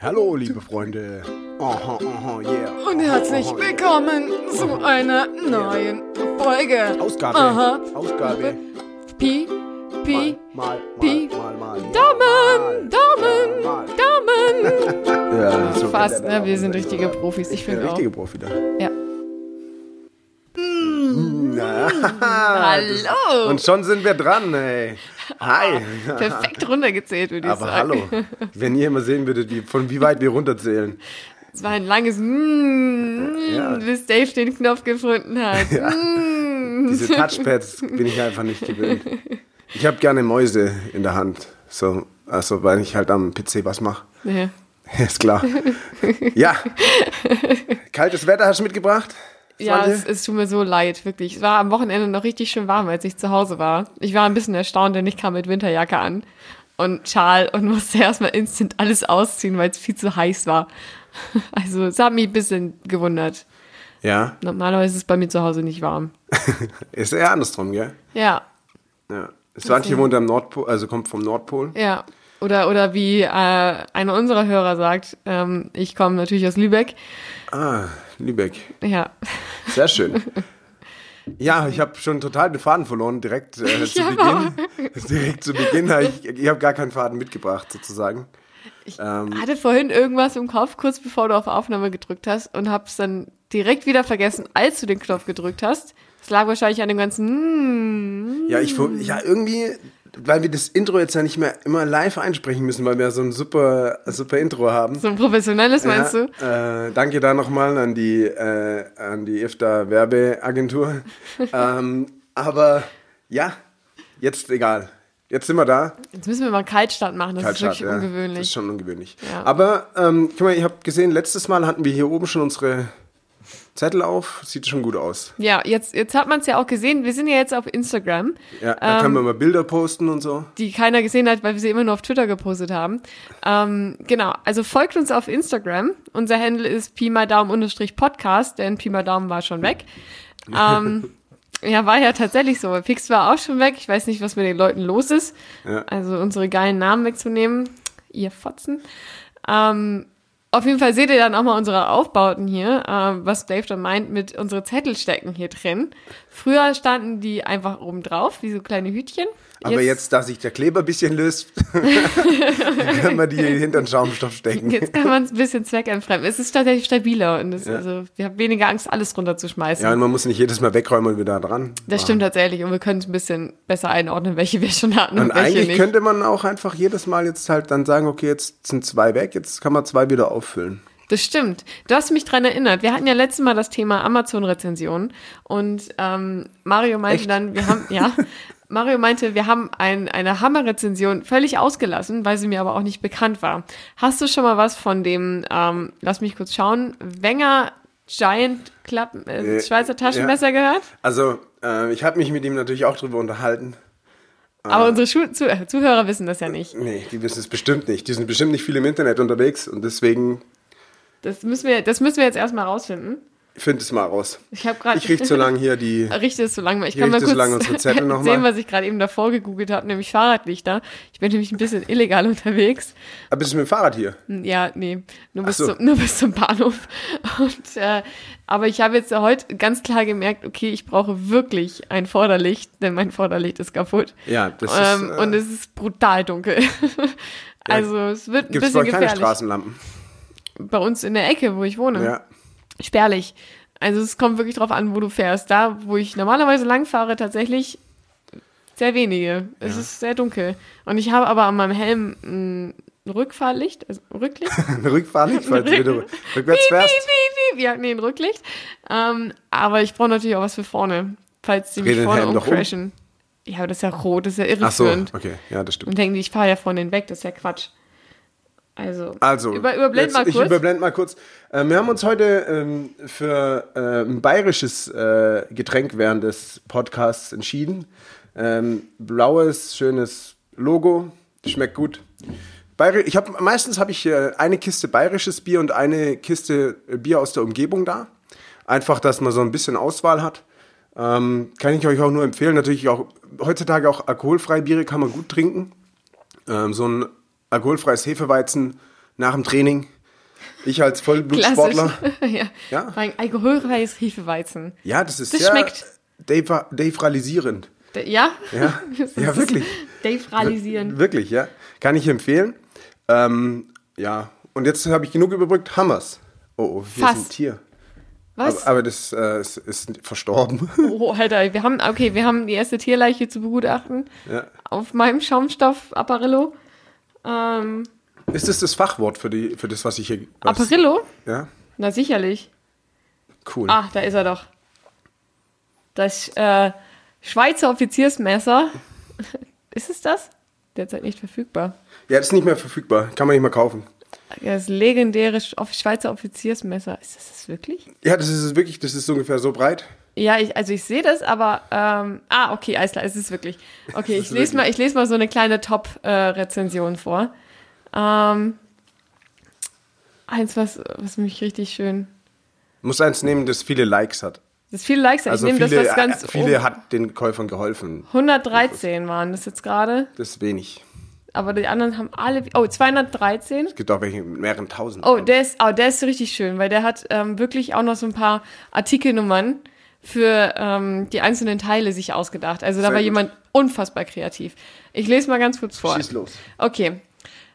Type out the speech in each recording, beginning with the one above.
Hallo, liebe Freunde. Aha, aha, yeah. Und herzlich willkommen zu einer neuen Folge. Ausgabe. Aha. Ausgabe. Pi, Pi, Mal, mal, Pi. mal, mal, mal. Daumen, Daumen. Daumen. Ja, so Fast, ne? Wir sind richtige Profis. Ich Der finde auch. richtige Profi da. Ja. Hallo. Hallo. Und schon sind wir dran, ey. Hi. Perfekt runtergezählt, würde ich Aber sagen. hallo. Wenn ihr immer sehen würdet, wie, von wie weit wir runterzählen. Es war ein langes mm, Ja. bis Dave den Knopf gefunden hat. Ja. Mm. Diese Touchpads bin ich einfach nicht gewöhnt. Ich habe gerne Mäuse in der Hand. So, also, weil ich halt am PC was mache. Ja. Ist klar. Ja. Kaltes Wetter hast du mitgebracht? Ja, es, es tut mir so leid, wirklich. Es war am Wochenende noch richtig schön warm, als ich zu Hause war. Ich war ein bisschen erstaunt, denn ich kam mit Winterjacke an und Schal und musste erstmal instant alles ausziehen, weil es viel zu heiß war. Also, es hat mich ein bisschen gewundert. Ja. Normalerweise ist es bei mir zu Hause nicht warm. Ist eher andersrum, gell? Ja, Ja. Svante wohnt am Nordpol, also kommt vom Nordpol. ja. Oder, oder wie äh, einer unserer Hörer sagt, ähm, ich komme natürlich aus Lübeck. Ah, Lübeck. Ja, Sehr schön. Ja, ich habe schon total den Faden verloren, direkt äh, zu Beginn. Direkt zu Beginn. Ich, ich habe gar keinen Faden mitgebracht, sozusagen. Ähm, hatte vorhin irgendwas im Kopf, kurz bevor du auf Aufnahme gedrückt hast und hab's dann direkt wieder vergessen, als du den Knopf gedrückt hast. Es lag wahrscheinlich an dem ganzen. Mm, Ja, ich ja irgendwie, weil wir das Intro jetzt ja nicht mehr immer live einsprechen müssen, weil wir so ein super super Intro haben. so ein professionelles, meinst ja, du? Äh, danke da nochmal an die äh, an die IFTA Werbeagentur. ähm, aber ja, jetzt egal. Jetzt sind wir da. Jetzt müssen wir mal einen Kaltstart machen, das Kaltstart, ist wirklich ja. Das ist ungewöhnlich. schon ungewöhnlich. Ja. Aber ähm, guck mal, ihr habt gesehen, letztes Mal hatten wir hier oben schon unsere Zettel auf. Sieht schon gut aus. Ja, jetzt, jetzt hat man es ja auch gesehen. Wir sind ja jetzt auf Instagram, Ja, da Ähm, können wir mal Bilder posten und so. die keiner gesehen hat, weil wir sie immer nur auf Twitter gepostet haben. Ähm, genau, also folgt uns auf Instagram. Unser Handle ist Pi mal Daumen unterstrich Podcast, denn Pi mal Daumen war schon weg. Ähm, ja, war ja tatsächlich so. Pix war auch schon weg. Ich weiß nicht, was mit den Leuten los ist. Ja. Also unsere geilen Namen wegzunehmen. Ihr Fotzen. Ähm, auf jeden Fall seht ihr dann auch mal unsere Aufbauten hier, äh, was Dave dann meint mit unsere Zettel stecken hier drin. Früher standen die einfach oben drauf, wie so kleine Hütchen. Aber jetzt, da sich der Kleber ein bisschen löst, können wir die hinter den Schaumstoff stecken. Jetzt kann man es ein bisschen zweckentfremden. Es ist tatsächlich stabiler und es, also, wir haben weniger Angst, alles runterzuschmeißen. Ja, und man muss nicht jedes Mal wegräumen und wieder dran. das stimmt tatsächlich und wir können es ein bisschen besser einordnen, welche wir schon hatten und, Und eigentlich nicht. könnte man auch einfach jedes Mal jetzt halt dann sagen, okay, jetzt sind zwei weg, jetzt kann man zwei wieder auffüllen. Das stimmt. Du hast mich dran erinnert. Wir hatten ja letztes Mal das Thema Amazon-Rezension und ähm, Mario meinte Echt? dann, wir haben, ja, Mario meinte, wir haben ein, eine Hammer-Rezension völlig ausgelassen, weil sie mir aber auch nicht bekannt war. Hast du schon mal was von dem, ähm, lass mich kurz schauen, Wenger Giant Klappen, äh, Äh, Schweizer Taschenmesser gehört? Also, äh, ich habe mich mit ihm natürlich auch drüber unterhalten. Aber unsere Schu Zuh Zuhörer wissen das ja nicht. Nee, die wissen es bestimmt nicht. Die sind bestimmt nicht viel im Internet unterwegs und deswegen Das müssen wir, das müssen wir jetzt erstmal rausfinden. Find es mal raus. Ich habe gerade. Ich richte so lange hier die. Richte es so lange. Ich kann mal kurz so lange unsere Zettel noch sehen, mal. was ich gerade eben davor gegoogelt habe, nämlich Fahrradlichter. Ich bin nämlich ein bisschen illegal unterwegs. Aber bist du mit dem Fahrrad hier? Ja, nee, nur bis, so. zum, nur bis zum Bahnhof. Und, äh, aber ich habe jetzt heute ganz klar gemerkt, okay, ich brauche wirklich ein Vorderlicht, denn mein Vorderlicht ist kaputt. Ja, das ähm, ist. Äh, und es ist brutal dunkel. also es wird ein Gibt es bisschen bei keine gefährlich. Straßenlampen? Bei uns in der Ecke, wo ich wohne. Ja. Spärlich. Also es kommt wirklich drauf an, wo du fährst. Da, wo ich normalerweise lang fahre, tatsächlich sehr wenige. Es ist sehr dunkel. Und ich habe aber an meinem Helm ein Rückfahrlicht, also Rücklicht. Ein Rückfahrlicht, weil du wieder rückwärts fährst. piep, piep. Ja, nee, ein Rücklicht. Ähm, aber ich brauche natürlich auch was für vorne, falls die Dreh mich den vorne doch um. umcrashen. Ja, aber das ist ja rot, das ist ja Ach so, irreführend. okay, ja, das stimmt. Und denken die, ich fahre ja von denen weg, das ist ja Quatsch. Also, Also, über, überblend mal ich kurz. überblende mal kurz. Äh, wir haben uns heute ähm, für äh, ein bayerisches äh, Getränk während des Podcasts entschieden. Ähm, blaues, schönes Logo, schmeckt gut. Bayeri ich habe meistens habe ich äh, eine Kiste bayerisches Bier und eine Kiste äh, Bier aus der Umgebung da. Einfach, dass man so ein bisschen Auswahl hat. Ähm, kann ich euch auch nur empfehlen. Natürlich auch heutzutage auch alkoholfreie Biere kann man gut trinken. Ähm, so ein alkoholfreies Hefeweizen nach dem Training. Ich als Vollblutsportler. Ja. Ja. Ein alkoholfreies Hefeweizen. Ja, das ist Das sehr schmeckt. Dave- Devralisierend. D- Ja? Ja, ja wirklich. Devralisieren. Wirklich, ja. Kann ich empfehlen. Ähm, ja, und jetzt habe ich genug überbrückt. Hammers. Oh, oh hier Fast. ist ein Tier. Was? Aber, aber das äh, ist, ist verstorben. Oh, Alter, wir haben, okay, wir haben die erste Tierleiche zu begutachten. ja. Auf meinem Schaumstoff Apparillo. Ähm, Ist das das Fachwort für, die, für das, was ich hier... Was, Apparillo? Ja, Na sicherlich. cool. Ah, da ist er doch. Das äh, Schweizer Offiziersmesser. ist es das? Derzeit nicht verfügbar. Ja, das ist nicht mehr verfügbar. Kann man nicht mehr kaufen. Das legendäre Schweizer Offiziersmesser. Ist das das wirklich? Ja, das ist es wirklich, das ist ungefähr so breit. Ja, ich, also ich sehe das, aber ähm, ah, okay, alles klar, es ist wirklich. Okay, ich lese mal, ich lese mal so eine kleine Top-Rezension vor. Ähm, eins, was, was mich richtig schön. Muss eins nehmen, das viele Likes hat. Das viele Likes, hat. Also ich nehme viele, das, was ganz äh, viele oben- hat den Käufern geholfen. 113 waren das jetzt gerade, Das ist wenig. aber die anderen haben alle. Oh, 213. Es gibt auch welche mit mehreren tausend. Oh, der ist, oh, der ist richtig schön, weil der hat ähm, wirklich auch noch so ein paar Artikelnummern für ähm, die einzelnen Teile sich ausgedacht. Also da Sehr war gut. jemand unfassbar kreativ. Ich lese mal ganz kurz vor. Schieß los. Okay.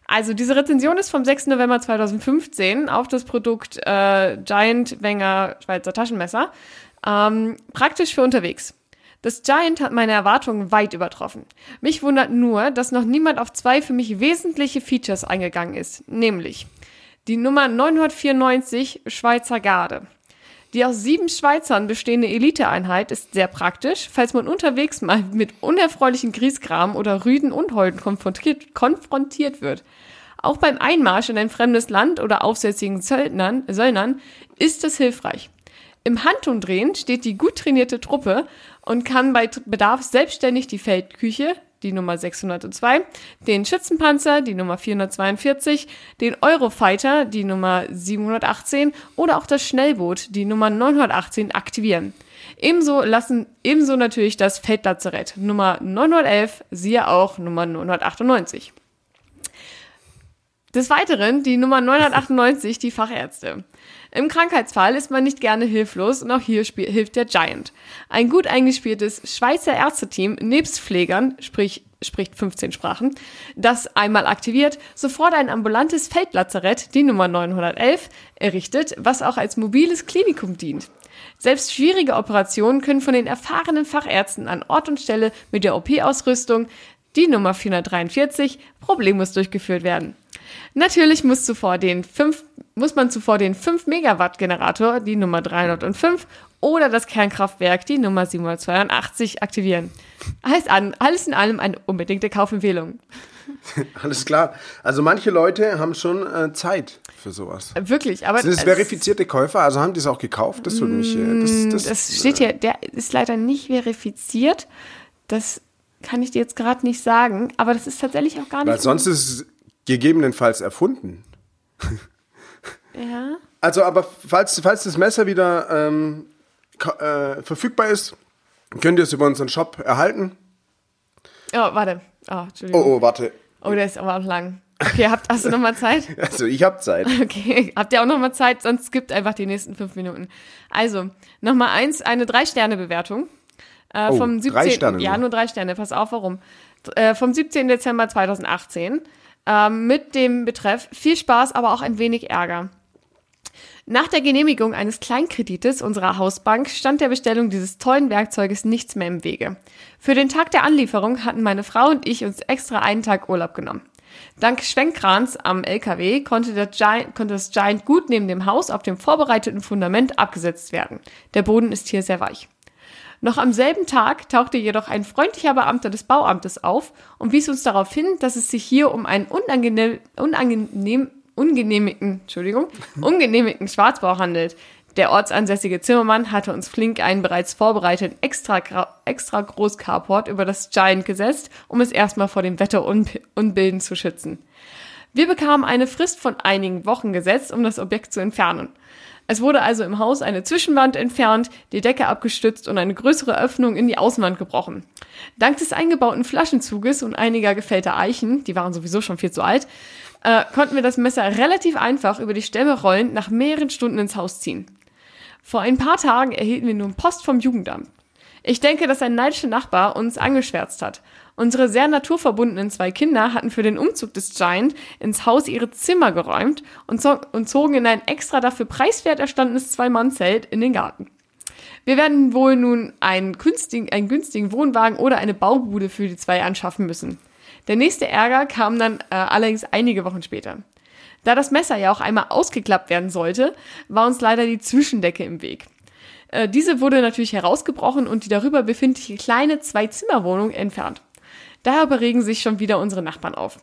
Also diese Rezension ist vom 6. November 2015 auf das Produkt äh, Giant Wenger Schweizer Taschenmesser. Ähm, praktisch für unterwegs. Das Giant hat meine Erwartungen weit übertroffen. Mich wundert nur, dass noch niemand auf zwei für mich wesentliche Features eingegangen ist, nämlich die Nummer 994 Schweizer Garde. Die aus sieben Schweizern bestehende Eliteeinheit ist sehr praktisch, falls man unterwegs mal mit unerfreulichen Griesgram oder rüden Unholden konfrontiert, konfrontiert wird. Auch beim Einmarsch in ein fremdes Land oder aufsässigen Söldnern, Söldnern ist es hilfreich. Im Handumdrehen steht die gut trainierte Truppe und kann bei Bedarf selbstständig die Feldküche, die Nummer 602, den Schützenpanzer, die Nummer 442, den Eurofighter, die Nummer 718 oder auch das Schnellboot, die Nummer 918 aktivieren. Ebenso lassen, ebenso natürlich das Feldlazarett, Nummer 911, siehe auch Nummer 998. Des Weiteren die Nummer 998, die Fachärzte. Im Krankheitsfall ist man nicht gerne hilflos und auch hier hilft der Giant. Ein gut eingespieltes Schweizer Ärzteteam nebst Pflegern, sprich spricht 15 Sprachen, das einmal aktiviert, sofort ein ambulantes Feldlazarett, die Nummer 911, errichtet, was auch als mobiles Klinikum dient. Selbst schwierige Operationen können von den erfahrenen Fachärzten an Ort und Stelle mit der OP-Ausrüstung, die Nummer 443, problemlos durchgeführt werden. Natürlich muss, zuvor den 5, muss man zuvor den 5 Megawatt Generator, die Nummer 305, oder das Kernkraftwerk, die Nummer 782, aktivieren. Heißt an, alles in allem eine unbedingte Kaufempfehlung. Alles klar. Also manche Leute haben schon äh, Zeit für sowas. Wirklich, aber Sind es verifizierte Käufer? Also haben die es auch gekauft? Das würde mich. Äh, das, das, das steht hier, der ist leider nicht verifiziert. Das kann ich dir jetzt gerade nicht sagen, aber das ist tatsächlich auch gar Weil nicht. sonst ist gegebenenfalls erfunden. ja. Also, aber falls, falls das Messer wieder ähm, äh, verfügbar ist, könnt ihr es über unseren Shop erhalten. Oh, warte. Oh, Oh, Entschuldigung. oh, warte. Oh, der ist aber auch lang. Okay, habt, hast du noch mal Zeit? Also, ich habe Zeit. Okay, habt ihr auch noch mal Zeit? Sonst gibt einfach die nächsten fünf Minuten. Also, noch mal eins, eine Drei-Sterne-Bewertung. Äh, Oh, vom drei 17. Sterne Ja, nur. nur drei Sterne. Pass auf, warum. Äh, vom 17. Dezember 2018 ähm, mit dem Betreff viel Spaß, aber auch ein wenig Ärger. Nach der Genehmigung eines Kleinkredites unserer Hausbank stand der Bestellung dieses tollen Werkzeuges nichts mehr im Wege. Für den Tag der Anlieferung hatten meine Frau und ich uns extra einen Tag Urlaub genommen. Dank Schwenkkrans am LKW konnte, Giant, konnte das Giant gut neben dem Haus auf dem vorbereiteten Fundament abgesetzt werden. Der Boden ist hier sehr weich. Noch am selben Tag tauchte jedoch ein freundlicher Beamter des Bauamtes auf und wies uns darauf hin, dass es sich hier um einen unangenehm, unangenehm, ungenehmigten, Entschuldigung, ungenehmigten Schwarzbau handelt. Der ortsansässige Zimmermann hatte uns flink einen bereits vorbereiteten extra, extra groß Carport über das Giant gesetzt, um es erstmal vor dem Wetterunbilden zu schützen. Wir bekamen eine Frist von einigen Wochen gesetzt, um das Objekt zu entfernen. Es wurde also im Haus eine Zwischenwand entfernt, die Decke abgestützt und eine größere Öffnung in die Außenwand gebrochen. Dank des eingebauten Flaschenzuges und einiger gefällter Eichen, die waren sowieso schon viel zu alt, äh, konnten wir das Messer relativ einfach über die Stämme rollend nach mehreren Stunden ins Haus ziehen. Vor ein paar Tagen erhielten wir nun Post vom Jugendamt. Ich denke, dass ein neidischer Nachbar uns angeschwärzt hat. Unsere sehr naturverbundenen zwei Kinder hatten für den Umzug des Giant ins Haus ihre Zimmer geräumt und, zo und zogen in ein extra dafür preiswert erstandenes Zwei-Mann-Zelt in den Garten. Wir werden wohl nun einen günstigen, einen günstigen Wohnwagen oder eine Baubude für die zwei anschaffen müssen. Der nächste Ärger kam dann äh, allerdings einige Wochen später. Da das Messer ja auch einmal ausgeklappt werden sollte, war uns leider die Zwischendecke im Weg. Äh, diese wurde natürlich herausgebrochen und die darüber befindliche kleine Zwei-Zimmer-Wohnung entfernt. Daher beregen sich schon wieder unsere Nachbarn auf.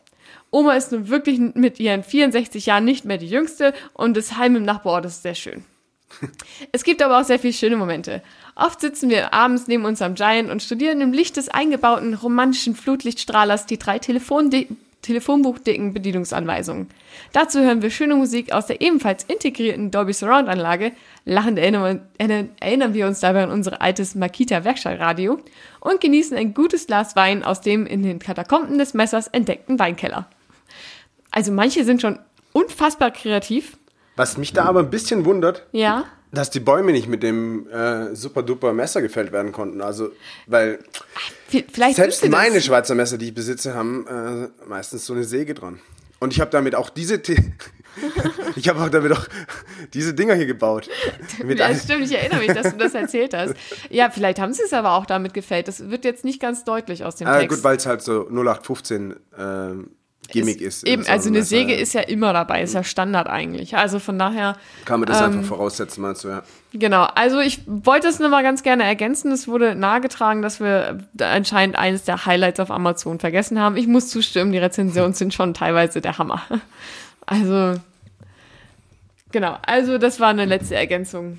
Oma ist nun wirklich mit ihren 64 Jahren nicht mehr die jüngste und das Heim im Nachbarort ist sehr schön. Es gibt aber auch sehr viele schöne Momente. Oft sitzen wir abends neben unserem Giant und studieren im Licht des eingebauten romantischen Flutlichtstrahlers die drei Telefonde Telefonbuchdicken Bedienungsanweisungen. Dazu hören wir schöne Musik aus der ebenfalls integrierten Dolby Surround Anlage. Lachend erinnern, erinnern wir uns dabei an unser altes Makita Werkstattradio und genießen ein gutes Glas Wein aus dem in den Katakomben des Messers entdeckten Weinkeller. Also manche sind schon unfassbar kreativ. Was mich da aber ein bisschen wundert, Ja. Dass die Bäume nicht mit dem äh, super duper Messer gefällt werden konnten. Also, weil Vielleicht selbst meine das. Schweizer Messer, die ich besitze, haben äh, meistens so eine Säge dran. Und ich habe damit auch diese, T ich habe auch damit auch diese Dinger hier gebaut. Mit Ja, stimmt, ich erinnere mich, dass du das erzählt hast. Ja, vielleicht haben sie es aber auch damit gefällt. Das wird jetzt nicht ganz deutlich aus dem Ah, Text. gut, weil es halt so 0815 ähm, Gimmick ist. Eben, so also eine Säge ist ja immer dabei, ist ja Standard eigentlich. Also von daher, Kann man das ähm, einfach voraussetzen, meinst du, ja? genau. Also ich wollte es nur mal ganz gerne ergänzen. Es wurde nahegetragen, dass wir anscheinend eines der Highlights auf Amazon vergessen haben. Ich muss zustimmen, die Rezensionen sind schon teilweise der Hammer. Also, genau. Also das war eine letzte Ergänzung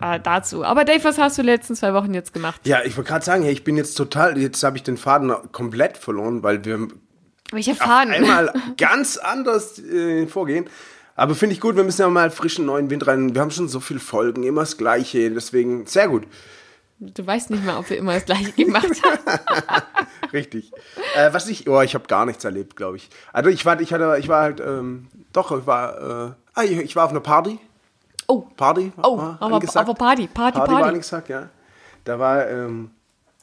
äh, dazu. Aber Dave, was hast du die letzten zwei Wochen jetzt gemacht? Ja, ich wollte gerade sagen, hey, ich bin jetzt total, jetzt habe ich den Faden komplett verloren, weil wir Welcher Faden? einmal ganz anders äh, vorgehen. Aber finde ich gut, wir müssen ja mal frischen neuen Wind rein. Wir haben schon so viele Folgen, immer das Gleiche, deswegen sehr gut. Du weißt nicht mehr, ob wir immer das gleiche gemacht haben. Richtig. äh, was ich, oh, ich habe gar nichts erlebt, glaube ich. Also ich war, ich hatte, ich war halt, ähm, doch, ich war, äh, ah, ich, ich war auf einer Party. Oh, Party. Oh, war aber, aber Party, Party, Party war Party. angesagt, ja. Da war ähm,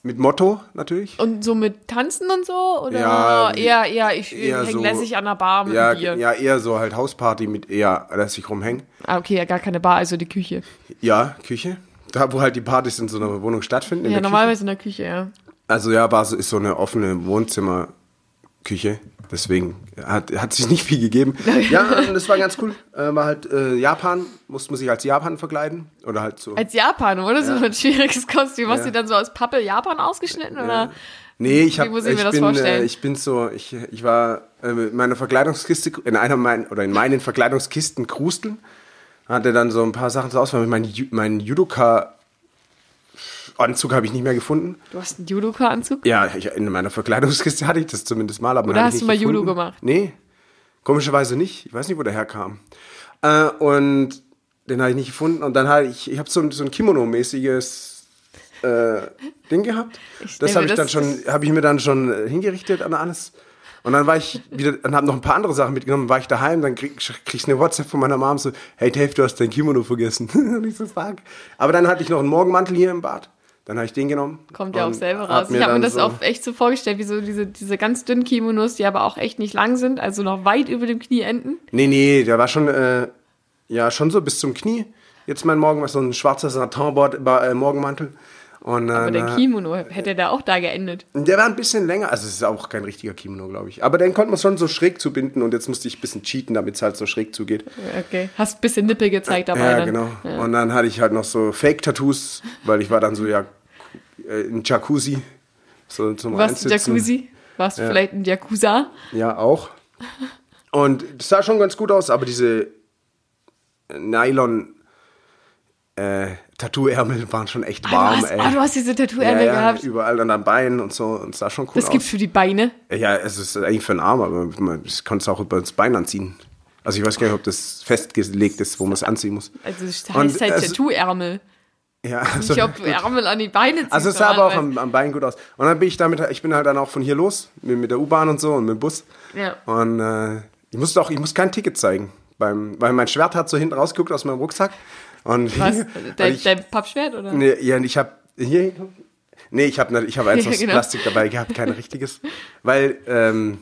mit Motto natürlich. Und so mit Tanzen und so? Oder Ja, eher, eher, ich eher häng so- lässig an der Bar mit Ja, Bier. ja, eher so halt Hausparty mit eher lässig rumhängen. Ah, okay, ja, gar keine Bar, also die Küche. Ja, Küche. Da, wo halt die Partys in so einer Wohnung stattfinden. in Ja, der Küche. normalerweise in der Küche, ja. Also ja, so, ist so eine offene Wohnzimmerküche. Deswegen hat, hat sich nicht viel gegeben. Ja, und das war ganz cool. Äh, war halt äh, Japan, musste man sich als Japan verkleiden. Oder halt so. Als Japan, oder? So ein schwieriges Kostüm. Hast Ja. du dann so aus Pappe Japan ausgeschnitten? Oder? Nee, ich, hab, ich ich, bin, äh, ich bin so, ich, ich war äh, in meiner Verkleidungskiste, in einer meinen, oder in meinen Verkleidungskisten krusteln, hatte dann so ein paar Sachen zur Auswahl. Mein, mein Judoka-Anzug habe ich nicht mehr gefunden. Du hast einen Judoka-Anzug? Ja, ich, in meiner Verkleidungskiste hatte ich das zumindest mal. Aber Oder hast hab du mal nicht Judo gefunden. gemacht? Nee, komischerweise nicht. Ich weiß nicht, wo der herkam. Äh, und den habe ich nicht gefunden. Und dann habe ich, ich habe so, ein- so ein Kimono-mäßiges äh, Ding gehabt. Ich Das habe ich dann schon, habe ich mir dann schon äh, hingerichtet an alles. Und dann war ich wieder, und habe noch ein paar andere Sachen mitgenommen, war ich daheim, dann krieg, krieg ich eine WhatsApp von meiner Mom so, hey Dave, du hast dein Kimono vergessen. und ich so, fuck. Aber dann hatte ich noch einen Morgenmantel hier im Bad. Dann habe ich den genommen. Kommt ja auch selber raus. Ich habe mir das so- auch echt so vorgestellt, wie so diese, diese ganz dünnen Kimonos, die aber auch echt nicht lang sind, also noch weit über dem Knie enden. Nee, nee, der war schon, äh, ja, schon so bis zum Knie. Jetzt mein Morgen war so ein schwarzer Satinbord, äh, Morgenmantel. Und, äh, Aber der na- Kimono hätte da auch da geendet. der war ein bisschen länger, also es ist auch kein richtiger Kimono, glaube ich. Aber den konnte man schon so schräg zubinden und jetzt musste ich ein bisschen cheaten, damit es halt so schräg zugeht. Okay. Hast ein bisschen Nippel gezeigt dabei. ja, dann. genau. Und dann hatte ich halt noch so Fake-Tattoos, weil ich war dann so, ja, äh, in Jacuzzi. So zum Warst du Einsitzen. Jacuzzi? Warst du vielleicht ein Yakuza? Ja, auch. Und das sah schon ganz gut aus, aber diese Nylon äh, Tattoo-Ärmel waren schon echt Ah, du warm, hast, ey. ah, du hast diese ja, Tattoo-Ärmel ja, gehabt. überall an den Beinen und so und es sah schon cool Das aus. gibt's für die Beine. Ja, es ist eigentlich für den Arm, aber man das kannst du auch über das Bein anziehen. Also ich weiß gar nicht, ob das festgelegt ist, wo man es anziehen muss. Also es heißt halt Tattoo-Ärmel. Ja, also, ob du Ärmel an die Beine ziehst. also es sah aber auch am, am Bein gut aus. Und dann bin ich damit, ich bin halt dann auch von hier los, mit, mit der U-Bahn und so und mit dem Bus. Ja. Und äh, ich musste auch, ich muss kein Ticket zeigen. Beim, weil mein Schwert hat so hinten rausgeguckt aus meinem Rucksack. Und Was? Dein, ich, dein Pappschwert, oder? nee, ja, ich habe hier Nee, ich habe ich hab eins aus genau. Plastik dabei gehabt, kein richtiges. Weil ähm,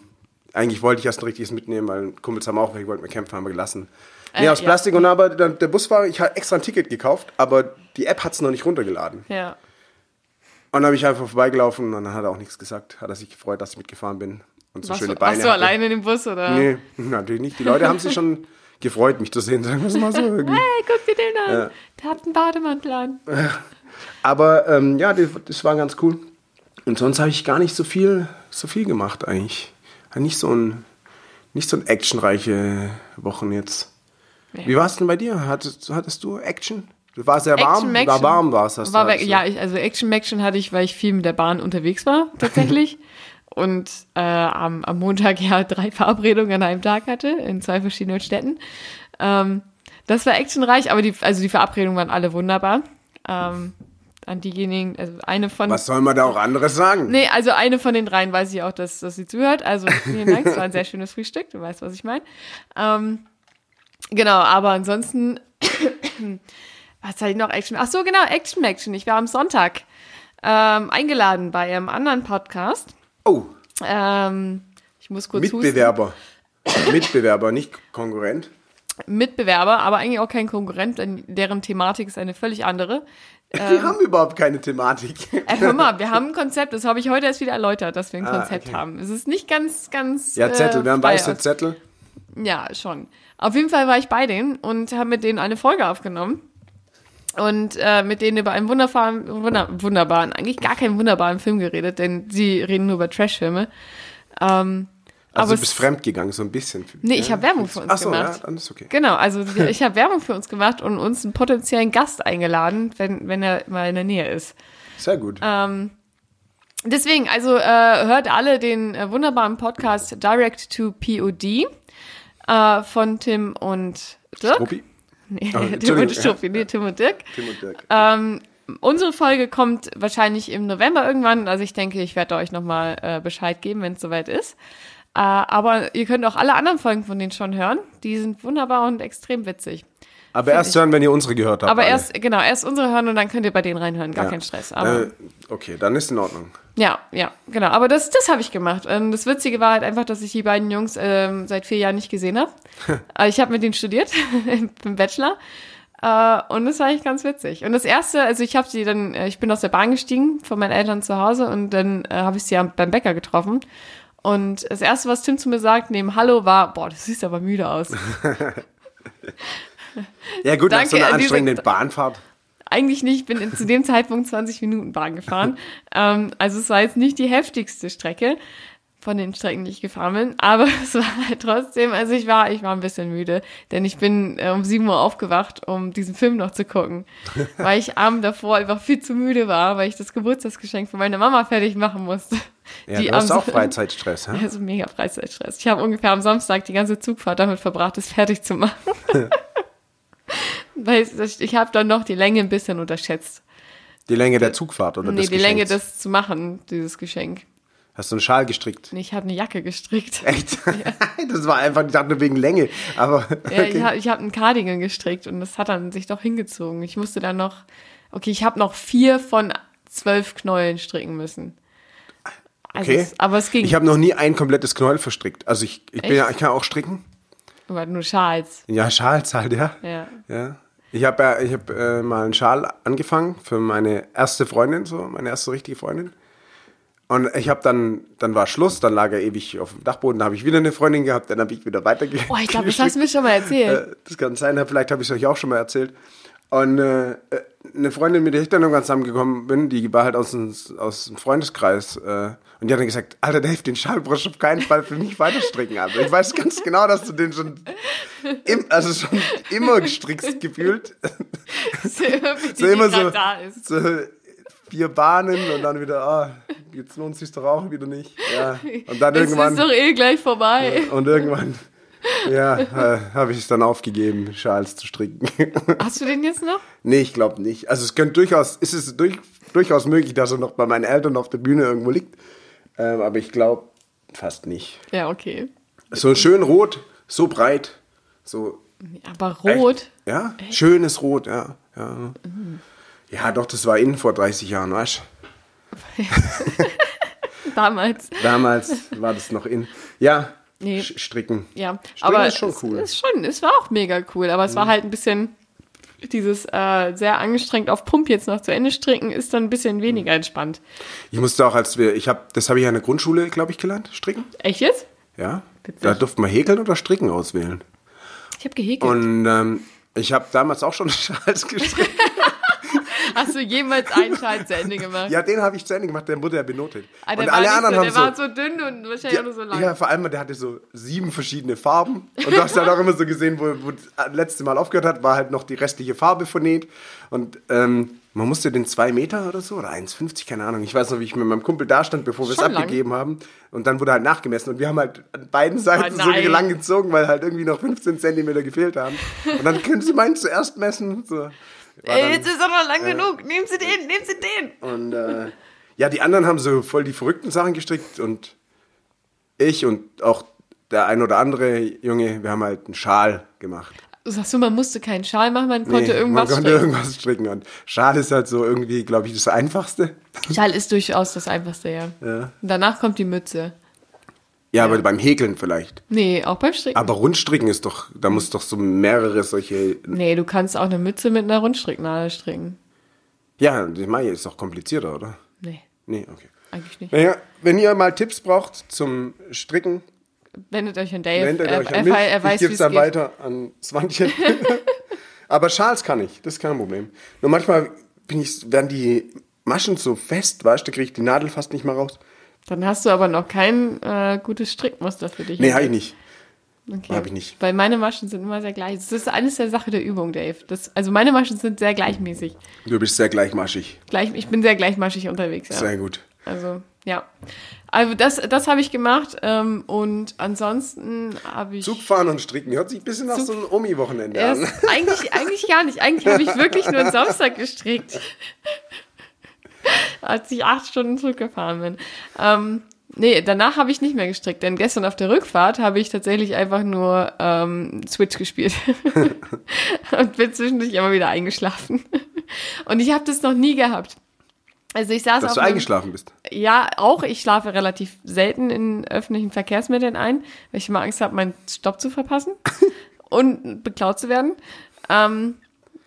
eigentlich wollte ich erst ein richtiges mitnehmen, weil Kumpels haben auch, welche wollten wir kämpfen, haben wir gelassen. Nee, Äh, aus ja. Plastik und aber dann, der Busfahrer, ich habe extra ein Ticket gekauft, aber die App hat es noch nicht runtergeladen. Ja. Und dann habe ich einfach vorbeigelaufen und dann hat er auch nichts gesagt. Hat er sich gefreut, dass ich mitgefahren bin und so Warst, schöne du, Beine warst du hatte. alleine in dem Bus, oder? Nee, natürlich nicht. Die Leute haben sich schon gefreut, mich zu sehen, sagen wir es mal so irgendwie. Hey, guck dir den an. Ja. Der hat einen Bademantel an. Aber ähm, ja, das, das war ganz cool. Und sonst habe ich gar nicht so viel, so viel gemacht eigentlich. Nicht so ein, nicht so ein actionreiche Wochen jetzt. Wie war es denn bei dir? Hattest, hattest du Action? Du war sehr warm. Action, War warm war es. du War halt weg, so. ja, ich, also Action Action hatte ich, weil ich viel mit der Bahn unterwegs war, tatsächlich. Und äh, am, am Montag ja drei Verabredungen an einem Tag hatte, in zwei verschiedenen Städten. Ähm, das war actionreich, aber die, also die Verabredungen waren alle wunderbar. Ähm, an diejenigen, also eine von. Was soll man da auch anderes sagen? Nee, also eine von den dreien weiß ich auch, dass, dass sie zuhört. Also vielen Dank, es war ein sehr schönes Frühstück, du weißt, was ich meine. Ähm, genau, aber ansonsten, was hatte ich noch Action? Ach so, genau, Action Action. Ich war am Sonntag ähm, eingeladen bei einem anderen Podcast. Oh, Ähm, ich muss kurz husten. Mitbewerber. Mitbewerber, nicht Konkurrent. Mitbewerber, aber eigentlich auch kein Konkurrent, denn deren Thematik ist eine völlig andere. Wir haben überhaupt keine Thematik. Äh, hör mal, wir haben ein Konzept, das habe ich heute erst wieder erläutert, dass wir ein Ah, Konzept okay. haben. Es ist nicht ganz, ganz. Ja, Zettel, wir haben frei weiße Zettel. Ja, schon. Auf jeden Fall war ich bei denen und habe mit denen eine Folge aufgenommen. Und äh, mit denen über einen wunderbaren, wunder, wunderbaren, eigentlich gar keinen wunderbaren Film geredet, denn sie reden nur über Trashfilme. Ähm, Also aber du bist fremdgegangen, so ein bisschen. Nee, ich hab Werbung für uns Ach so, gemacht. ja, dann ist okay. Genau, also ich habe Werbung für uns gemacht und uns einen potenziellen Gast eingeladen, wenn, wenn er mal in der Nähe ist. Sehr gut. Ähm, deswegen, also äh, hört alle den äh, wunderbaren Podcast Direct to POD äh, von Tim und Dirk. Ruppi? Nee, Oh, Tim und Struppi, nee, Tim und Dirk. Tim und Dirk. Ähm, unsere Folge kommt wahrscheinlich im November irgendwann. Also ich denke, ich werde euch nochmal äh, Bescheid geben, wenn es soweit ist. Äh, aber ihr könnt auch alle anderen Folgen von denen schon hören. Die sind wunderbar und extrem witzig. Aber erst hören, wenn ihr unsere gehört habt. Aber alle. erst, genau, erst unsere hören und dann könnt ihr bei denen reinhören. Gar Ja. kein Stress. Aber Äh, okay, dann ist in Ordnung. Ja, ja, genau. Aber das, das habe ich gemacht. Und das Witzige war halt einfach, dass ich die beiden Jungs ähm, seit vier Jahren nicht gesehen habe. Ich habe mit denen studiert im Bachelor. Äh, und das war eigentlich ganz witzig. Und das erste, also ich habe sie dann, äh, ich bin aus der Bahn gestiegen von meinen Eltern zu Hause und dann äh, habe ich sie am- beim Bäcker getroffen. Und das erste, was Tim zu mir sagt, neben Hallo, war, boah, du siehst aber müde aus. Ja gut, nach so Danke einer an diese- anstrengenden Bahnfahrt. Eigentlich nicht, ich bin in- zu dem Zeitpunkt 20 Minuten Bahn gefahren. ähm, also es war jetzt nicht die heftigste Strecke von den Strecken, die ich gefahren bin, aber es war halt trotzdem, also ich war, ich war ein bisschen müde, denn ich bin äh, um 7 Uhr aufgewacht, um diesen Film noch zu gucken, weil ich abend davor einfach viel zu müde war, weil ich das Geburtstagsgeschenk von meiner Mama fertig machen musste. Ja, die du hast auch Freizeitstress, hä? Also mega Freizeitstress. Ich habe ungefähr am Samstag die ganze Zugfahrt damit verbracht, das fertig zu machen. Weil ich habe dann noch die Länge ein bisschen unterschätzt. Die Länge der Zugfahrt oder nee, des die Länge, das zu machen, dieses Geschenk. Hast du einen Schal gestrickt? Nee, ich habe eine Jacke gestrickt. Echt? das war einfach, ich dachte nur wegen Länge. Aber Ja, okay. ich habe ich hab einen Cardigan gestrickt und das hat dann sich doch hingezogen. Ich musste dann noch, okay, ich habe noch vier von zwölf Knäueln stricken müssen. Also Okay. es, aber es ging. ich habe noch nie ein komplettes Knäuel verstrickt. Also ich, ich bin ja, ich kann auch stricken. aber nur Schals. Ja, Schals halt, ja. Ja. Ja. Ich habe ja, ich hab, äh, mal einen Schal angefangen für meine erste Freundin, so meine erste richtige Freundin. Und ich habe dann, dann war Schluss, dann lag er ewig auf dem Dachboden, da habe ich wieder eine Freundin gehabt, dann habe ich wieder weiterge. Oh, ich glaube, das hast du mir schon mal erzählt. Äh, Das kann sein, vielleicht habe ich es euch auch schon mal erzählt. Und äh, äh, eine Freundin, mit der ich dann irgendwann zusammengekommen bin, die war halt aus dem, aus dem Freundeskreis. Äh, und die hat dann gesagt, Alter Dave, den Schal brauchst du auf keinen Fall für mich weiterstricken. Also ich weiß ganz genau, dass du den schon, im, also schon immer gestrickst gefühlt. so immer, So immer da ist. so vier Bahnen und dann wieder, ah, jetzt lohnt sich doch auch wieder nicht. Ja. Und dann Es irgendwann. ist doch eh gleich vorbei. Und irgendwann, Ja, äh, habe ich es dann aufgegeben, Schals zu stricken. Hast du den jetzt noch? nee, ich glaube nicht. Also es könnte durchaus, ist es durch, durchaus möglich, dass er noch bei meinen Eltern auf der Bühne irgendwo liegt. Ähm, aber ich glaube fast nicht. Ja, okay. So schön rot, so breit, so Aber rot. Echt? Ja, schönes Rot, ja. Ja. ja, doch, das war innen vor 30 Jahren, weißt du? Damals. Damals war das noch in. Ja, Nee. Stricken. Ja, Stricken aber ist schon es cool. Mhm. Ist schon, es war auch mega cool, aber es war halt ein bisschen dieses äh, sehr angestrengt auf Pump jetzt noch zu Ende stricken, ist dann ein bisschen weniger entspannt. Ich musste auch, als wir, ich habe, das habe ich ja in der Grundschule, glaube ich, gelernt, stricken. Echt jetzt? Ja. Witzig. Da durfte man häkeln oder stricken auswählen. Ich habe gehäkelt. Und ähm, ich habe damals auch schon Schals gestrickt. Hast du jemals einen Schal zu Ende gemacht? ja, den habe ich zu Ende gemacht, der wurde ja benotet. Ah, und alle anderen so, haben der so. war so dünn und wahrscheinlich ja, auch nur so lang. ja, vor allem, der hatte so sieben verschiedene Farben. Und du hast halt auch immer so gesehen, wo, wo das letzte Mal aufgehört hat, war halt noch die restliche Farbe vernäht. Und ähm, man musste den zwei Meter oder so, oder 1,50, keine Ahnung. Ich weiß noch, wie ich mit meinem Kumpel da stand, bevor wir es Schon lang. abgegeben haben. Und dann wurde halt nachgemessen. Und wir haben halt an beiden Seiten Ah, so lang gezogen, weil halt irgendwie noch 15 Zentimeter gefehlt haben. Und dann können sie meinen zuerst messen. So. War Ey, dann- jetzt ist doch noch lang genug. Nehmen Sie den, nehmen Sie den. und äh, ja, die anderen haben so voll die verrückten Sachen gestrickt und ich und auch der ein oder andere Junge, wir haben halt einen Schal gemacht. Sagst du, man musste keinen Schal machen, man konnte Nee, irgendwas man konnte stricken. irgendwas stricken. Und Schal ist halt so irgendwie, glaube ich, das Einfachste. Schal ist durchaus das Einfachste, ja. Ja, Und danach kommt die Mütze. Ja aber beim Häkeln vielleicht. Nee, auch beim Stricken. Aber Rundstricken ist doch, da muss doch so mehrere solche. nee, du kannst auch eine Mütze mit einer Rundstricknadel stricken. Ja, das meine ich, ist doch komplizierter, oder? Nee, Nee, okay. eigentlich nicht. Naja, wenn ihr mal Tipps braucht zum Stricken, Wendet euch an Dave. Wendet er, euch er, an mich. er weiß, ich gebe es dann geht. weiter an Swantje. Aber Schals kann ich, das ist kein Problem. Nur manchmal bin ich, werden die Maschen so fest, weißt du, da kriege ich die Nadel fast nicht mehr raus. Dann hast du aber noch kein äh, gutes Strickmuster für dich. Nee, habe ich nicht. okay. hab ich nicht. Weil meine Maschen sind immer sehr gleich. Das ist alles der Sache der Übung, Dave. Das, also meine Maschen sind sehr gleichmäßig. Du bist sehr gleichmaschig. Gleich, ich bin sehr gleichmaschig unterwegs, ja. Sehr gut. Also, ja. Also das, das habe ich gemacht. Ähm, und ansonsten habe ich. Zugfahren und stricken, hört sich ein bisschen nach Zug- so einem Omi-Wochenende an. eigentlich, eigentlich gar nicht. Eigentlich habe ich wirklich nur einen Samstag gestrickt. Als ich acht Stunden zurückgefahren bin. Ähm, nee, danach habe ich nicht mehr gestrickt, denn gestern auf der Rückfahrt habe ich tatsächlich einfach nur ähm, Switch gespielt. Und bin zwischendurch immer wieder eingeschlafen. Und ich habe das noch nie gehabt. Also ich saß Dass auf du einem- eingeschlafen bist. ja, auch. Ich schlafe relativ selten in öffentlichen Verkehrsmitteln ein, weil ich immer Angst habe, meinen Stopp zu verpassen und beklaut zu werden. Ähm,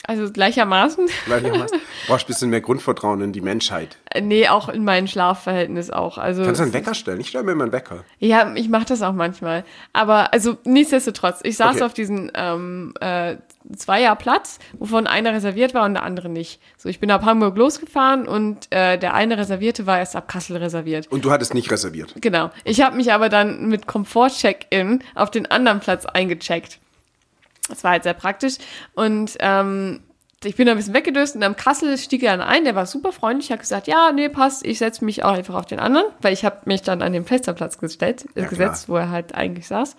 also gleichermaßen. Gleichermaßen. Brauchst ein bisschen mehr Grundvertrauen in die Menschheit. Äh, nee, auch in mein Schlafverhältnis auch. Also Kannst du einen Wecker stellen? Ich stelle mir immer einen Wecker. ja, ich mache das auch manchmal. Aber also nichtsdestotrotz, ich saß Okay. auf diesem ähm, äh, Zweierplatz, wovon einer reserviert war und der andere nicht. So, ich bin ab Hamburg losgefahren und äh, der eine reservierte war erst ab Kassel reserviert. Und du hattest nicht reserviert. Genau. Ich habe mich aber dann mit Komfort-Check-In auf den anderen Platz eingecheckt. Das war halt sehr praktisch. Und ähm, ich bin da ein bisschen weggedöst und am Kassel stieg er dann ein, der war super freundlich, hat gesagt, ja, nee, passt, ich setze mich auch einfach auf den anderen, weil ich habe mich dann an den Fensterplatz gestellt, äh, Ja, gesetzt, wo er halt eigentlich saß.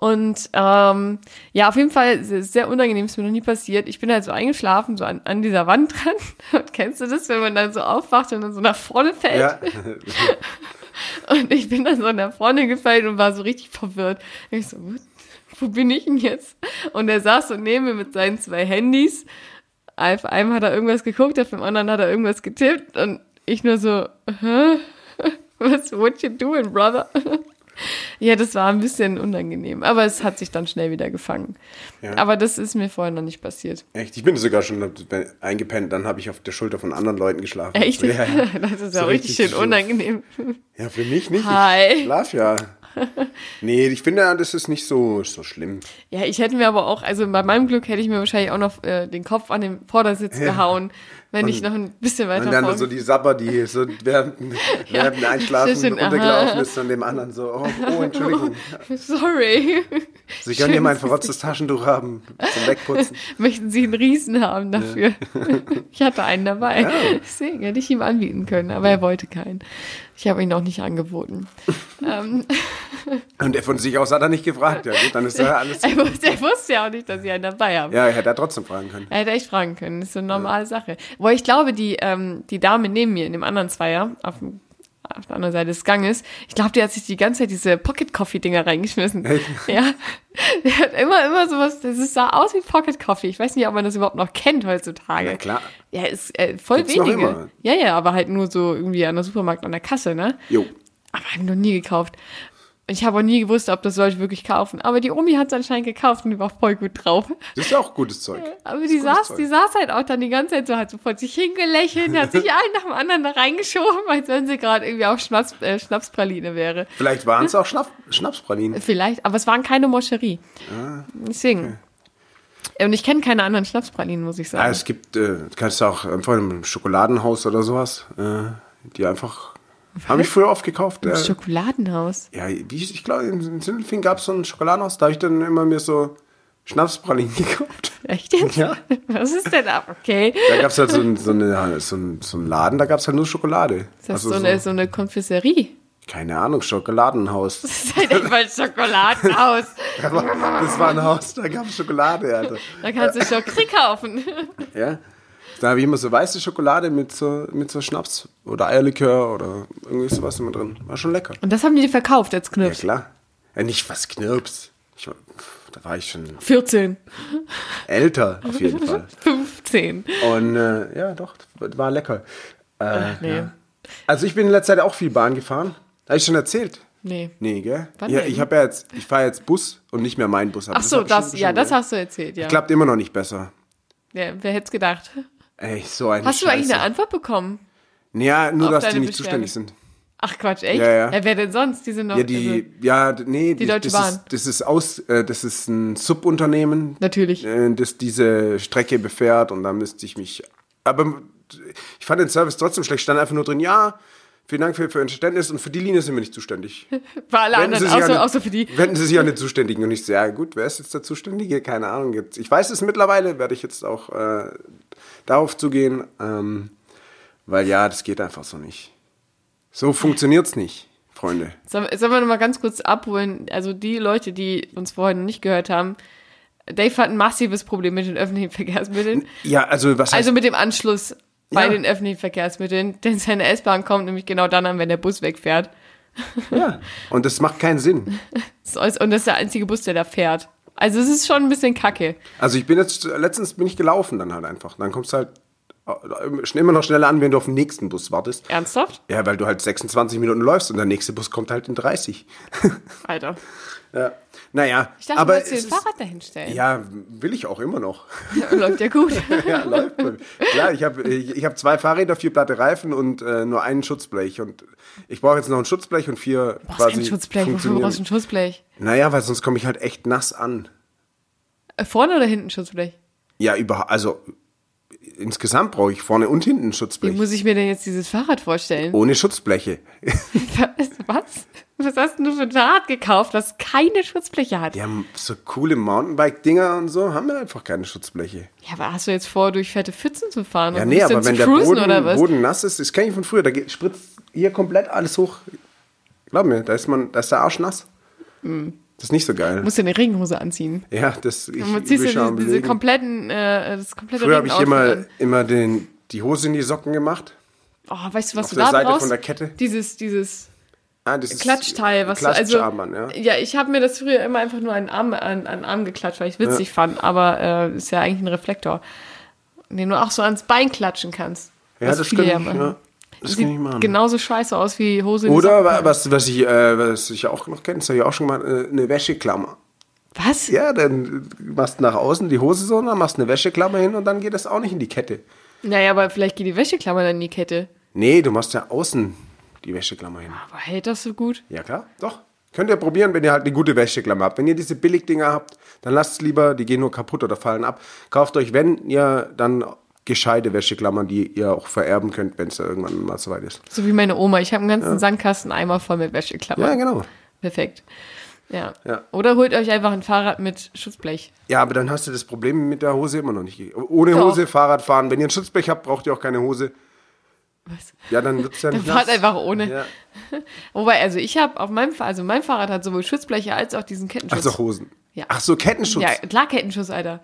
Und ähm, ja, auf jeden Fall sehr, sehr unangenehm, ist mir noch nie passiert. Ich bin halt so eingeschlafen, so an, an dieser Wand dran. Und kennst du das, wenn man dann so aufwacht und dann so nach vorne fällt? Ja. Und ich bin dann so nach vorne gefallen und war so richtig verwirrt. Und ich so, wo bin ich denn jetzt? Und er saß so neben mir mit seinen zwei Handys. Auf einem hat er irgendwas geguckt, auf dem anderen hat er irgendwas getippt. Und ich nur so, hä? Was, what you doing, brother? Ja, das war ein bisschen unangenehm, aber es hat sich dann schnell wieder gefangen. Ja. Aber das ist mir vorher noch nicht passiert. Echt? Ich bin sogar schon eingepennt, dann habe ich auf der Schulter von anderen Leuten geschlafen. Echt? Ja, ja. Das ist ja So richtig, richtig schön unangenehm. ja für mich nicht. Hi. Ich schlaf ja. Nee, ich finde, das ist nicht so, so schlimm. Ja, ich hätte mir aber auch, also bei meinem Glück hätte ich mir wahrscheinlich auch noch äh, den Kopf an den Vordersitz gehauen, wenn ich noch ein bisschen weiter Und dann vorn- so die Sapper, die so während, während dem Einschlafen schön, aha. runtergelaufen ist und dem anderen so, oh, oh Entschuldigung. Sorry. Sie können hier mein verrotztes Taschentuch haben zum Wegputzen. Möchten Sie einen Riesen haben dafür? ich hatte einen dabei. Deswegen hätte ich ihm anbieten können, aber er wollte keinen. Ich habe ihn auch nicht angeboten. ähm, Und er von sich aus hat er nicht gefragt. Ja, gut, dann ist ja alles. er, wusste, er wusste ja auch nicht, dass ich einen dabei habe. Ja, er hätte er trotzdem fragen können. Er hätte echt fragen können. Das ist so eine normale Sache. Wo ich glaube, die, ähm, die Dame neben mir in dem anderen Zweier, auf, dem, auf der anderen Seite des Ganges, ich glaube, die hat sich die ganze Zeit diese Pocket-Coffee-Dinger reingeschmissen. Echt? Ja. Der hat immer, immer sowas, das sah aus wie Pocket Coffee. Ich weiß nicht, ob man das überhaupt noch kennt heutzutage. Na klar. Ja, ist äh, voll Gibt's wenige. immer. Ja, ja, aber halt nur so irgendwie an der Supermarkt an der Kasse, ne? Jo. Aber habe ich noch nie gekauft. Ich habe auch nie gewusst, ob das Leute wirklich kaufen. Aber die Omi hat es anscheinend gekauft und die war voll gut drauf. Das ist ja auch gutes Zeug. Aber Das die saß, Zeug. die saß halt auch dann die ganze Zeit so, hat so vor sich hingelächelt, hat sich einen nach dem anderen da reingeschoben, als wenn sie gerade irgendwie auf Schnaps, äh, Schnapspraline wäre. Vielleicht waren es auch Schnapp Schnapspralinen. Vielleicht, aber es waren keine Moscherie. Ah, Deswegen. Und ich kenne keine anderen Schnapspralinen, muss ich Ja, sagen. es gibt, äh, du kannst auch einfach im Schokoladenhaus oder sowas, äh, die einfach, habe ich früher oft gekauft. Äh, Schokoladenhaus. ja, wie, ich glaube, in Sindelfingen gab es so ein Schokoladenhaus, da habe ich dann immer mir so Schnapspralinen gekauft. Echt jetzt? Ja. Was ist denn ab? Okay. Da gab es halt so, ein, so, eine, so, ein, so einen Laden, da gab es halt nur Schokolade. Ist das Also so, eine, so eine Konfiserie? keine Ahnung, Schokoladenhaus. Das ist halt ein Schokoladenhaus. Das war, das war ein Haus, da gab es Schokolade, Alter. Da kannst du Schokri kaufen. Ja. Da habe ich immer so weiße Schokolade mit so, mit so Schnaps oder Eierlikör oder irgendwie sowas immer drin. War schon lecker. Und das haben die dir verkauft als Ja, Knirps. klar. Ja, nicht was Knirps. Ich, da war ich schon 14, älter, auf jeden Fall. 15. Und äh, ja, doch, war lecker. Äh, nee. ja. Also ich bin in letzter Zeit auch viel Bahn gefahren. Habe ich schon erzählt? Nee. Nee, gell? Wann ja, denn? ich habe ja jetzt, ich fahre jetzt Bus und nicht mehr meinen Bus. Ach so, hab ich das, ja, das hast du erzählt, ja. Klappt immer noch nicht besser. ja wer hätte es gedacht? Ey, so eine Hast du eigentlich Scheiße. eine Antwort bekommen? Ja, nur, dass die nicht Beschwerde? zuständig sind. Ach Quatsch, echt? Ja, ja. wer denn sonst? Die sind doch. Ja, die, ja, d- nee, Die Deutsche das Bahn. Ist, das ist aus, äh, das ist ein Subunternehmen, Also, natürlich. äh, das diese Strecke befährt und da müsste ich mich, aber ich fand den Service trotzdem schlecht. Stand einfach nur drin, ja, vielen Dank für, für Ihr Verständnis und für die Linie sind wir nicht zuständig. Für alle Wenden anderen, außer, an- außer für die. Wenden Sie sich an den Zuständigen und ich so, ja gut, wer ist jetzt der Zuständige? Keine Ahnung. Jetzt, ich weiß es mittlerweile, werde ich jetzt auch äh, darauf zugehen, ähm, weil ja, das geht einfach so nicht. So funktioniert's nicht, Freunde. Sollen sollen wir nochmal ganz kurz abholen? Also die Leute, die uns vorhin nicht gehört haben, Dave hat ein massives Problem mit den öffentlichen Verkehrsmitteln. Ja, also was heißt Also mit dem Anschluss bei Ja. den öffentlichen Verkehrsmitteln, denn seine S-Bahn kommt nämlich genau dann an, wenn der Bus wegfährt. Ja, und das macht keinen Sinn. Und das ist der einzige Bus, der da fährt. Also es ist schon ein bisschen kacke. Also ich bin jetzt, letztens bin ich gelaufen dann halt einfach. Dann kommst du halt äh, immer noch schneller an, wenn du auf den nächsten Bus wartest. Ernsthaft? Ja, weil du halt 26 Minuten läufst und der nächste Bus kommt halt in 30. Alter. ja. Naja, Ich dachte, aber du wolltest ein ist- Fahrrad dahin stellen. Ja, will ich auch immer noch. Läuft ja gut. ja, läuft. Klar, ich habe ich, ich hab zwei Fahrräder, vier platte Reifen und äh, nur einen Schutzblech. Und ich brauche jetzt noch ein Schutzblech und vier Du brauchst quasi kein Schutzblech. Wofür brauchst du ein Schutzblech? Naja, weil sonst komme ich halt echt nass an. Äh, Vorne oder hinten Schutzblech? Ja, über, also insgesamt brauche ich vorne und hinten ein Wie Schutzblech. muss ich mir denn jetzt dieses Fahrrad vorstellen? Ohne Schutzbleche. Was? Was hast denn du für ein Fahrrad gekauft, das keine Schutzbleche hat? Die haben so coole Mountainbike-Dinger und so, haben wir einfach keine Schutzbleche. Ja, aber hast du jetzt vor, durch fette Pfützen zu fahren? Ja, nee, aber wenn der Boden? Boden nass ist, das kenne ich von früher, da spritzt hier komplett alles hoch. Glaub mir, da ist, man, da ist der Arsch nass. Hm. Das ist nicht so geil. Du musst dir eine Regenhose anziehen. ja, das ich Und ziehst dir schon diese, diese kompletten, äh, das komplette Früher habe ich immer, an. immer den, die Hose in die Socken gemacht. Oh, weißt du, was auf du der da Seite brauchst? von der Kette. Dieses, dieses Ah, das ist Klatschteil, was du, also, ja. ja, ich habe mir das früher immer einfach nur an den Arm, an, an Arm geklatscht, weil ich witzig fand, aber äh, ist ja eigentlich ein Reflektor, den du auch so ans Bein klatschen kannst. Ja, das kann ja ja, das Sieht kann ich machen. genauso scheiße aus wie Hose Oder packen. was, was, ich, äh, was ich auch noch kenne, das habe ich auch schon mal, äh, eine Wäscheklammer. Was? Ja, dann machst du nach außen die Hose so, dann machst du eine Wäscheklammer hin und dann geht das auch nicht in die Kette. Naja, aber vielleicht geht die Wäscheklammer dann in die Kette. Nee, du machst ja außen die Wäscheklammer hin. Aber hält das so gut? Ja, klar, doch. Könnt ihr probieren, wenn ihr halt eine gute Wäscheklammer habt. Wenn ihr diese Billigdinger habt, dann lasst es lieber, die gehen nur kaputt oder fallen ab. Kauft euch, wenn ihr dann gescheite Wäscheklammern, die ihr auch vererben könnt, wenn es ja irgendwann mal soweit ist. So wie meine Oma. Ich habe einen ganzen Sandkasten einmal voll mit Wäscheklammern. Ja, genau. Perfekt. Ja. Ja. Oder holt euch einfach ein Fahrrad mit Schutzblech. Ja, aber dann hast du das Problem mit der Hose immer noch nicht. Ohne Doch. Hose Fahrrad fahren. Wenn ihr ein Schutzblech habt, braucht ihr auch keine Hose. Was? Ja, dann wird's ja nicht fahrt nass. einfach ohne. Ja. Wobei, also ich habe auf meinem, also mein Fahrrad hat sowohl Schutzbleche als auch diesen Kettenschutz. Also Hosen. Ja. Ach so, Kettenschutz. ja, klar Kettenschutz, Alter.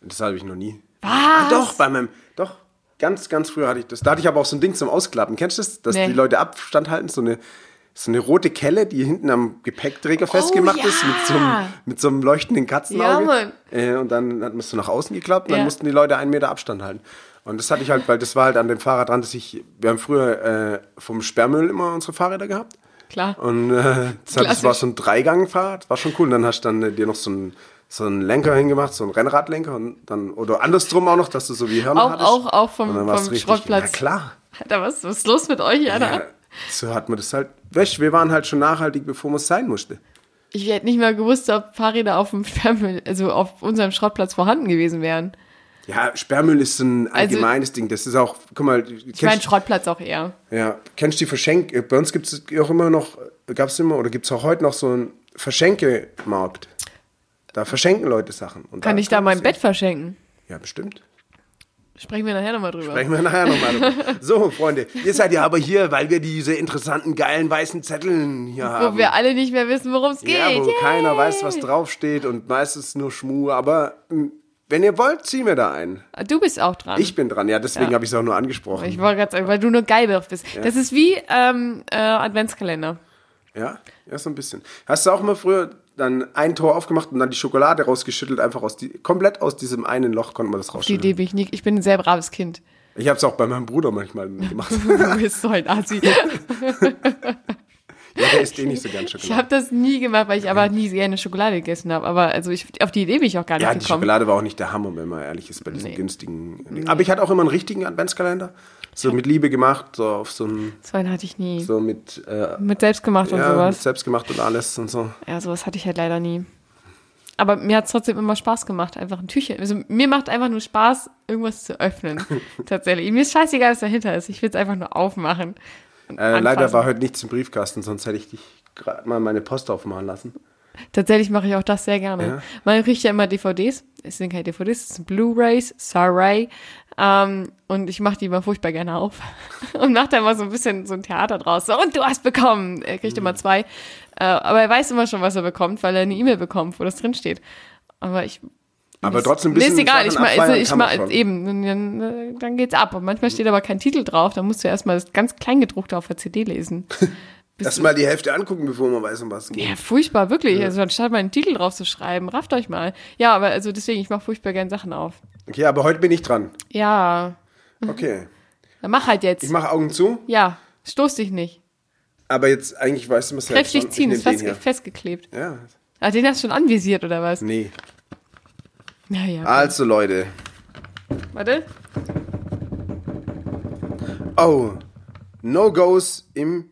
Das habe ich noch nie. Was? Ah, doch, bei meinem, doch, ganz, ganz früher hatte ich das. Da hatte ich aber auch so ein Ding zum Ausklappen. Kennst du das? Dass Nee. die Leute Abstand halten, so eine, so eine rote Kelle, die hinten am Gepäckträger festgemacht ja. ist, mit so, einem, mit so einem leuchtenden Katzenauge. Ja. Äh, und dann hat man es so nach außen geklappt und dann Ja. mussten die Leute einen Meter Abstand halten. Und das hatte ich halt, weil das war halt an dem Fahrrad dran, dass ich, wir haben früher äh, vom Sperrmüll immer unsere Fahrräder gehabt. Klar. Und äh, das, hat, das war so ein Dreigangfahrrad, war schon cool. Und dann hast du dann äh, dir noch so einen, so einen Lenker hingemacht, so einen Rennradlenker und dann, oder andersrum auch noch, dass du so wie Hörner Auch, hattest. auch, auch vom, vom richtig- Schrottplatz. Ja, klar. Alter, was, was ist los mit euch, Alter? Ja, so hat man das halt. Weißt, wir waren halt schon nachhaltig, bevor man es sein musste. Ich hätte nicht mal gewusst, ob Fahrräder auf dem Sperrmüll, also auf unserem Schrottplatz vorhanden gewesen wären. Ja, Sperrmüll ist so ein Also- allgemeines Ding. Das ist auch, guck mal, Ich meine Schrottplatz auch eher. ja, kennst du die Verschenk... äh, Bei uns gibt es auch immer noch, gab es immer oder gibt es auch heute noch so einen Verschenkemarkt. Da verschenken Leute Sachen. Und Kann ich da mein Bett verschenken? Ja, bestimmt. Sprechen wir nachher nochmal drüber. Sprechen wir nachher nochmal drüber. So, Freunde, ihr seid ja aber hier, weil wir diese interessanten, geilen, weißen Zetteln hier haben. Wo wir alle nicht mehr wissen, worum es geht. ja, wo Yay! keiner weiß, was draufsteht und meistens nur Schmu. Aber mh, wenn ihr wollt, ziehen wir da ein. Du bist auch dran. Ich bin dran, ja, deswegen Ja. habe ich es auch nur angesprochen. Ich wollte gerade sagen, weil du nur geil drauf bist. Das ist wie ähm, äh, Adventskalender. Ja, ja, so ein bisschen. Hast du auch mal früher dann ein Tor aufgemacht und dann die Schokolade rausgeschüttelt, einfach aus die, komplett aus diesem einen Loch konnte man das Die rausschütteln. Idee bin ich nicht. Ich bin ein sehr braves Kind. Ich habe es auch bei meinem Bruder manchmal gemacht. Du bist so ein Asi. ja, der isst eh nicht so gern Ich Schokolade. habe das nie gemacht, weil ich aber nie gerne Schokolade gegessen habe. Aber also ich, auf die Idee bin ich auch gar nicht Ja, die gekommen. Schokolade war auch nicht der Hammer, wenn man ehrlich ist, bei diesen Nee. günstigen. Dingen. Aber ich hatte auch immer einen richtigen Adventskalender. So mit Liebe gemacht, so auf so ein, So einen hatte ich nie. so mit, äh, Mit selbstgemacht und ja, mit sowas. selbst gemacht und alles und so. Ja, sowas hatte ich halt leider nie. Aber mir hat es trotzdem immer Spaß gemacht, einfach ein Tüchchen. Also mir macht einfach nur Spaß, irgendwas zu öffnen. Tatsächlich. Mir ist scheißegal, was dahinter ist. Ich will es einfach nur aufmachen. Äh, leider war heute nichts im Briefkasten, sonst hätte ich dich gerade mal meine Post aufmachen lassen. Tatsächlich mache ich auch das sehr gerne. Ja. Man kriegt ja immer DVDs. Es sind keine DVDs, es sind Blu-Rays, sorry. Ähm, und ich mache die immer furchtbar gerne auf. und mache da immer so ein bisschen so ein Theater draus. So, und du hast bekommen. Er kriegt immer zwei. Äh, aber er weiß immer schon, was er bekommt, weil er eine E-Mail bekommt, wo das drin steht. Aber ich. Aber ist- trotzdem ein nee, ist bisschen egal, ich mach, abfeiern also, ich eben, dann, dann geht's ab. Und manchmal steht aber kein Titel drauf, dann musst du erstmal das ganz Kleingedruckte auf der CD lesen. Erst mal die Hälfte angucken, bevor man weiß, um was es geht. Ja, furchtbar, wirklich. Also anstatt mal einen Titel drauf zu schreiben, rafft euch mal. Ja, aber also deswegen, ich mache furchtbar gern Sachen auf. Okay, aber heute bin ich dran. Ja, Okay. dann mach halt jetzt. Ich mache Augen zu, ja, stoß dich nicht. aber jetzt eigentlich weißt du, was Kräftig ziehen, ist fest, festgeklebt. Ja, Ah, den hast du schon anvisiert, oder was? nee. Ja, ja. Also Leute. Warte. Oh, No-Gos im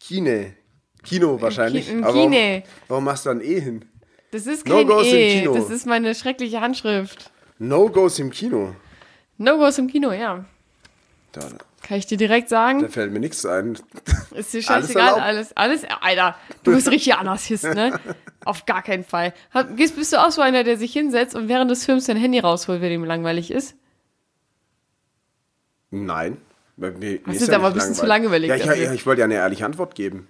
Kine. Kino wahrscheinlich. Ki- im Aber warum- Kine. Warum machst du dann E hin? Das ist kein im E, Kino. das ist meine schreckliche Handschrift. No-Gos im Kino. No-Gos im Kino, ja. Da, Kann ich dir direkt sagen. da fällt mir nichts ein. Ist dir Alles scheißegal, erlaubt. alles, alles, Alter, du bist richtig Anarchist, ne? Auf gar keinen Fall. Bist du auch so einer, der sich hinsetzt und während des Films sein Handy rausholt, wenn ihm langweilig ist? Nein. Mir, mir Hast ist du aber ein bisschen zu lange überlegt Ja, ich, ja, ich wollte ja eine ehrliche Antwort geben.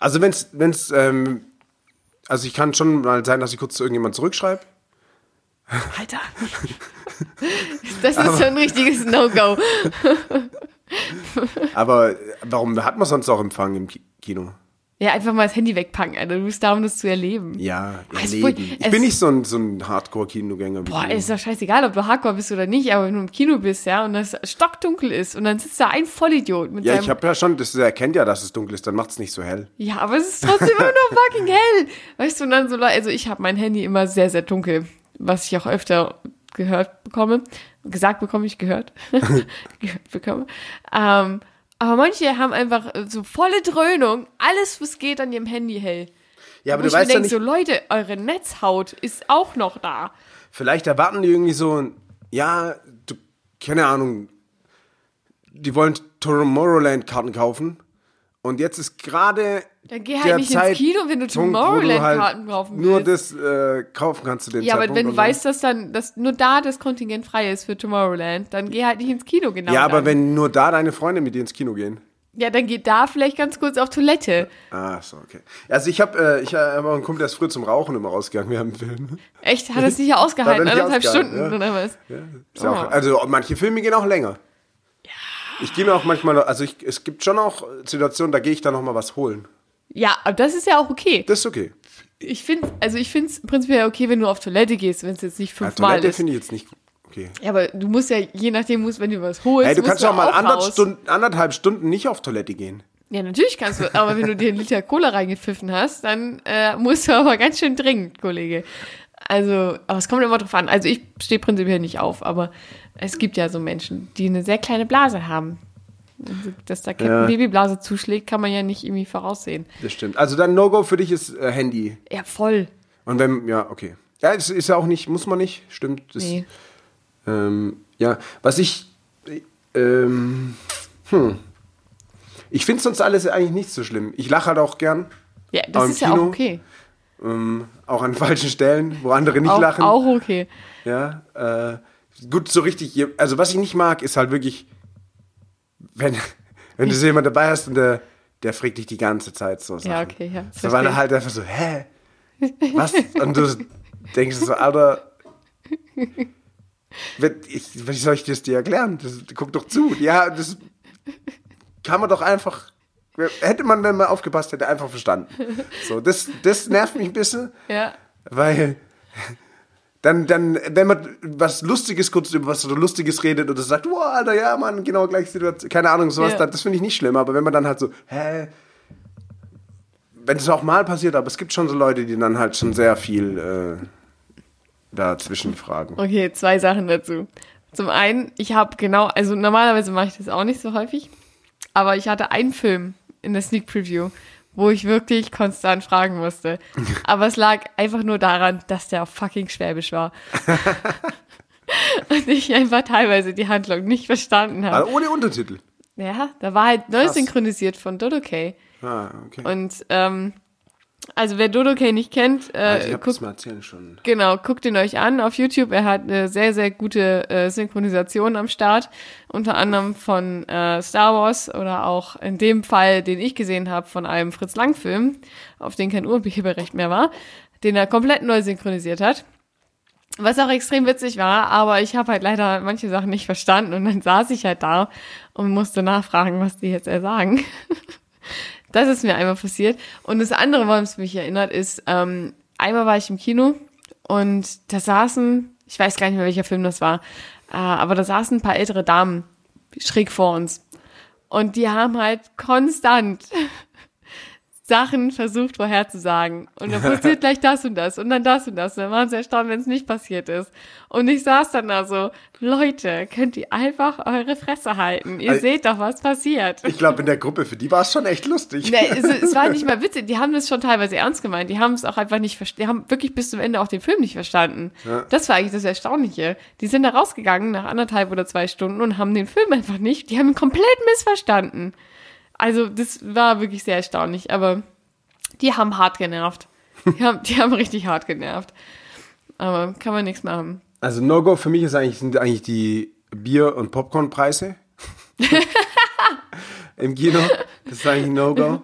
Also wenn's, wenn's, ähm, also ich kann schon mal sein, dass ich kurz zu irgendjemand zurückschreibe. Alter. Das ist schon ein richtiges No-Go. Aber warum hat man sonst auch Empfang im Ki- Kino? Ja, einfach mal das Handy wegpacken, Alter. Du bist da, um das zu erleben. Ja, Es erleben. Ich es- bin nicht so ein, so ein Hardcore-Kinogänger. Boah, du. ist doch scheißegal, ob du Hardcore bist oder nicht, aber wenn du im Kino bist, ja, und das stockdunkel ist und dann sitzt da ein Vollidiot mit ja, seinem ich habe ja schon, das erkennt ja, dass es dunkel ist, dann macht es nicht so hell. Ja, aber es ist trotzdem immer noch fucking hell. Weißt du, und dann so, also ich habe mein Handy immer sehr, sehr dunkel, was ich auch öfter gehört bekomme. Gesagt bekomme ich gehört. gehört bekomme. Ähm, aber manche haben einfach so volle Dröhnung, alles, was geht an ihrem Handy hell. Ja, aber Wo du weißt ja denk, nicht, so Leute, eure Netzhaut ist auch noch da. vielleicht erwarten die irgendwie so, ein- ja, du, keine Ahnung, die wollen Tomorrowland-Karten kaufen Und jetzt ist gerade Dann geh halt der nicht ins Zeit- Kino, wenn du Tomorrowland-Karten kaufen Nur willst. das äh, kaufen kannst du den Ja, aber Zeitpunkt wenn du weißt, dass dann dass nur da das Kontingent frei ist für Tomorrowland, dann geh halt nicht ins Kino genau. Ja, aber dann. wenn nur da deine Freunde mit dir ins Kino gehen. Ja, dann geht da vielleicht ganz kurz auf Toilette. Ah, so, okay. Also ich habe äh, ich hab auch einen Kumpel, der ist früher zum Rauchen immer rausgegangen während dem Film. Echt? Hat es nicht ausgehalten? Er Anderthalb Stunden ja. oder was? Ja Oh. auch, also manche Filme gehen auch länger. Ja. Ich gehe mir auch manchmal, also ich, es gibt schon auch Situationen, da gehe ich dann noch mal was holen. Ja, aber das ist ja auch okay. Das ist okay. Ich finde, also ich finde es prinzipiell okay, wenn du auf Toilette gehst, wenn es jetzt nicht Ja, fünfmal Toilette ist. finde ich jetzt nicht okay. Ja, aber du musst ja, je nachdem, musst, wenn du was holst, Hey, du kannst auch mal anderthalb. Stunden, anderthalb Stunden nicht auf Toilette gehen. Ja, natürlich kannst du, aber wenn du dir einen Liter Cola reingepfiffen hast, dann äh, musst du aber ganz schön dringend, Kollege. Also, aber es kommt immer drauf an. Also ich stehe prinzipiell nicht auf, aber es gibt ja so Menschen, die eine sehr kleine Blase haben. Dass da Captain Ja. Babyblase zuschlägt, kann man ja nicht irgendwie voraussehen. Das stimmt. Also dann No-Go für dich ist äh, Handy. Ja, voll. Und wenn, ja, okay. Ja, es ist ja auch nicht, muss man nicht, stimmt. Das, Nee. ähm, ja, was ich, ähm, hm. Ich finde sonst alles eigentlich nicht so schlimm. Ich lache halt auch gern, Ja, das ist ja auch Kino? okay. ähm, auch an falschen Stellen, wo andere nicht Auch, lachen. auch okay. Ja, äh, gut, so richtig, also was ich nicht mag, ist halt wirklich, wenn, wenn du so jemand dabei hast und der, der fragt dich die ganze Zeit so Sachen. Ja, okay, ja. So, weil er verstehe halt einfach so, hä? Was? Und du denkst so, Alter, ich, wie soll ich das dir erklären? Das, guck doch zu. Ja, das kann man doch einfach, hätte man dann mal aufgepasst, hätte einfach verstanden. So, das, das nervt mich ein bisschen. Ja. Weil dann, dann, wenn man was Lustiges kurz über was Lustiges redet oder sagt, wow, Alter, ja, Mann, genau gleiche Situation, keine Ahnung, sowas, Ja. dann, das finde ich nicht schlimm, aber wenn man dann halt so, hä, wenn es auch mal passiert, aber es gibt schon so Leute, die dann halt schon sehr viel äh, dazwischen fragen. Okay, zwei Sachen dazu. Zum einen, ich habe genau, also normalerweise mache ich das auch nicht so häufig, aber ich hatte einen Film in der Sneak Preview, wo ich wirklich konstant fragen musste. Aber es lag einfach nur daran, dass der auf fucking Schwäbisch war. Und ich einfach teilweise die Handlung nicht verstanden habe. Also ohne Untertitel. Ja, da war halt neu synchronisiert von Dodo Kay. Ah, okay. Und ähm, also wer Dodo Kay nicht kennt, äh, also ich guckt mal erzählen schon. Genau, guckt ihn euch an auf YouTube. Er hat eine sehr, sehr gute äh, Synchronisation am Start. Unter anderem von äh, Star Wars oder auch in dem Fall, den ich gesehen habe, von einem Fritz Lang-Film, auf den kein Urheberrecht mehr war, den er komplett neu synchronisiert hat. Was auch extrem witzig war, aber ich habe halt leider manche Sachen nicht verstanden und dann saß ich halt da und musste nachfragen, was die jetzt sagen. Das ist mir einmal passiert. Und das andere, woran es mich erinnert, ist, ähm, einmal war ich im Kino und da saßen, ich weiß gar nicht mehr, welcher Film das war, äh, aber da saßen ein paar ältere Damen schräg vor uns. Und die haben halt konstant Sachen versucht vorherzusagen. Und dann passiert gleich das und das und dann das und das. Und dann waren sie erstaunt, wenn es nicht passiert ist. Und ich saß dann da so, Leute, könnt ihr einfach eure Fresse halten? Ihr Also- seht doch, was passiert. Ich glaube, in der Gruppe, für die war es schon echt lustig. Nee, es, es war nicht mal witzig. Die haben das schon teilweise ernst gemeint. Die haben es auch einfach nicht verstanden. Die haben wirklich bis zum Ende auch den Film nicht verstanden. Ja. Das war eigentlich das Erstaunliche. Die sind da rausgegangen nach anderthalb oder zwei Stunden und haben den Film einfach nicht. Die haben ihn komplett missverstanden. Also, das war wirklich sehr erstaunlich. Aber die haben hart genervt. Die haben, die haben richtig hart genervt. Aber kann man nichts machen. Also No-Go für mich ist eigentlich, sind eigentlich die Bier- und Popcornpreise. Im Kino. Das ist eigentlich No-Go.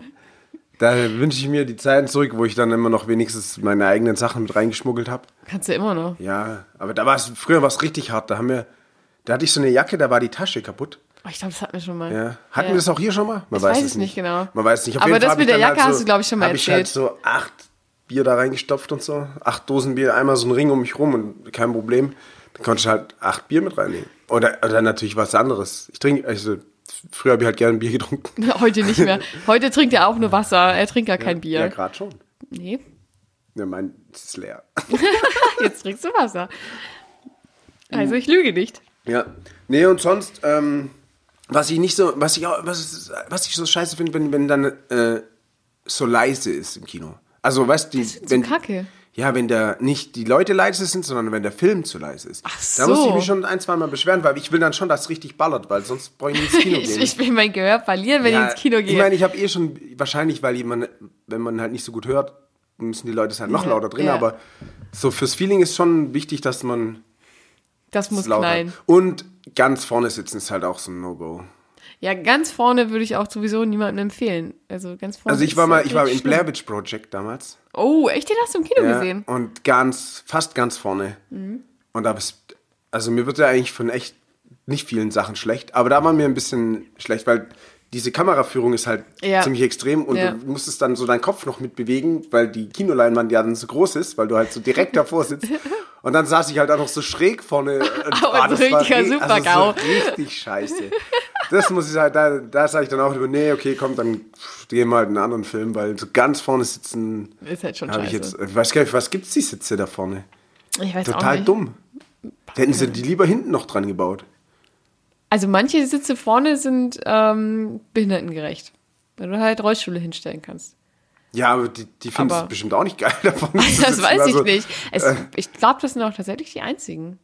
Da wünsche ich mir die Zeiten zurück, wo ich dann immer noch wenigstens meine eigenen Sachen mit reingeschmuggelt habe. Kannst du immer noch. Ja, aber da war es, früher war es richtig hart. Da haben wir, da hatte ich so eine Jacke, da war die Tasche kaputt. Oh, ich glaube, das hatten wir schon mal. Ja. Hatten Ja. wir das auch hier schon mal? Man Ich weiß es nicht genau. Man weiß nicht. Auf Aber das mit der Jacke hast du, glaub ich, schon mal hab ich halt erzählt. so acht Bier da reingestopft und so. Acht Dosen Bier, einmal so ein Ring um mich rum und kein Problem. Dann konnte ich halt acht Bier mit reinnehmen. Oder, oder natürlich was anderes. Ich trinke, also, früher habe ich halt gerne Bier getrunken. Heute nicht mehr. Heute trinkt er auch nur Wasser. Er trinkt gar kein Bier. Ja, gerade schon. Nee, Ja, mein, es ist leer. jetzt trinkst du Wasser. Also ich lüge nicht. Ja. Nee, und sonst, ähm, was ich nicht so, was ich auch, was, was ich so scheiße finde, wenn, wenn dann äh, so leise ist im Kino. Also, weißt du, wenn, du kacke. Ja, wenn der nicht die Leute leise sind, sondern wenn der Film zu leise ist. Ach Da muss ich so. mich schon ein, zwei Mal beschweren, weil ich will dann schon, dass es richtig ballert, weil sonst brauche ich nicht ins Kino Ich, gehen. ich will mein Gehör verlieren, wenn Ja, ich ins Kino gehe. Ich meine, ich habe eh schon, wahrscheinlich, weil jemand, wenn man halt nicht so gut hört, müssen die Leute es halt noch Ja, lauter drin, ja. aber so fürs Feeling ist schon wichtig, dass man das muss knallen. Und ganz vorne sitzen ist halt auch so ein No-Go. Ja, ganz vorne würde ich auch sowieso niemandem empfehlen. Also ganz vorne. Also ich war mal, ich war im schlimm. Blair Witch Project damals. Oh, echt? Den hast du im Kino Ja, gesehen? Und ganz, fast ganz vorne. Mhm. Und da bist, also mir wird ja eigentlich von echt nicht vielen Sachen schlecht, aber da war mir ein bisschen schlecht, weil diese Kameraführung ist halt Ja. ziemlich extrem und Ja. du musstest dann so deinen Kopf noch mitbewegen, weil die Kinoleinwand ja dann so groß ist, weil du halt so direkt davor sitzt. Und dann saß ich halt auch noch so schräg vorne. Aber so das war richtiger ri- Super-GAU. Also so richtig scheiße. Das muss ich halt, da, da sage ich dann auch über, nee, okay, komm, dann gehen wir halt in einen anderen Film, weil so ganz vorne sitzen, Ist halt schon habe ich scheiße. jetzt, ich weiß gar nicht, was gibt's die Sitze da vorne? ich weiß auch Total nicht. dumm. Da hätten sie die lieber hinten noch dran gebaut. Also manche Sitze vorne sind ähm, behindertengerecht. Weil du halt Rollstühle hinstellen kannst. Ja, aber die, die finden es bestimmt auch nicht geil davon. zu Das weiß Also, ich nicht. Es, ich glaube, das sind auch tatsächlich die einzigen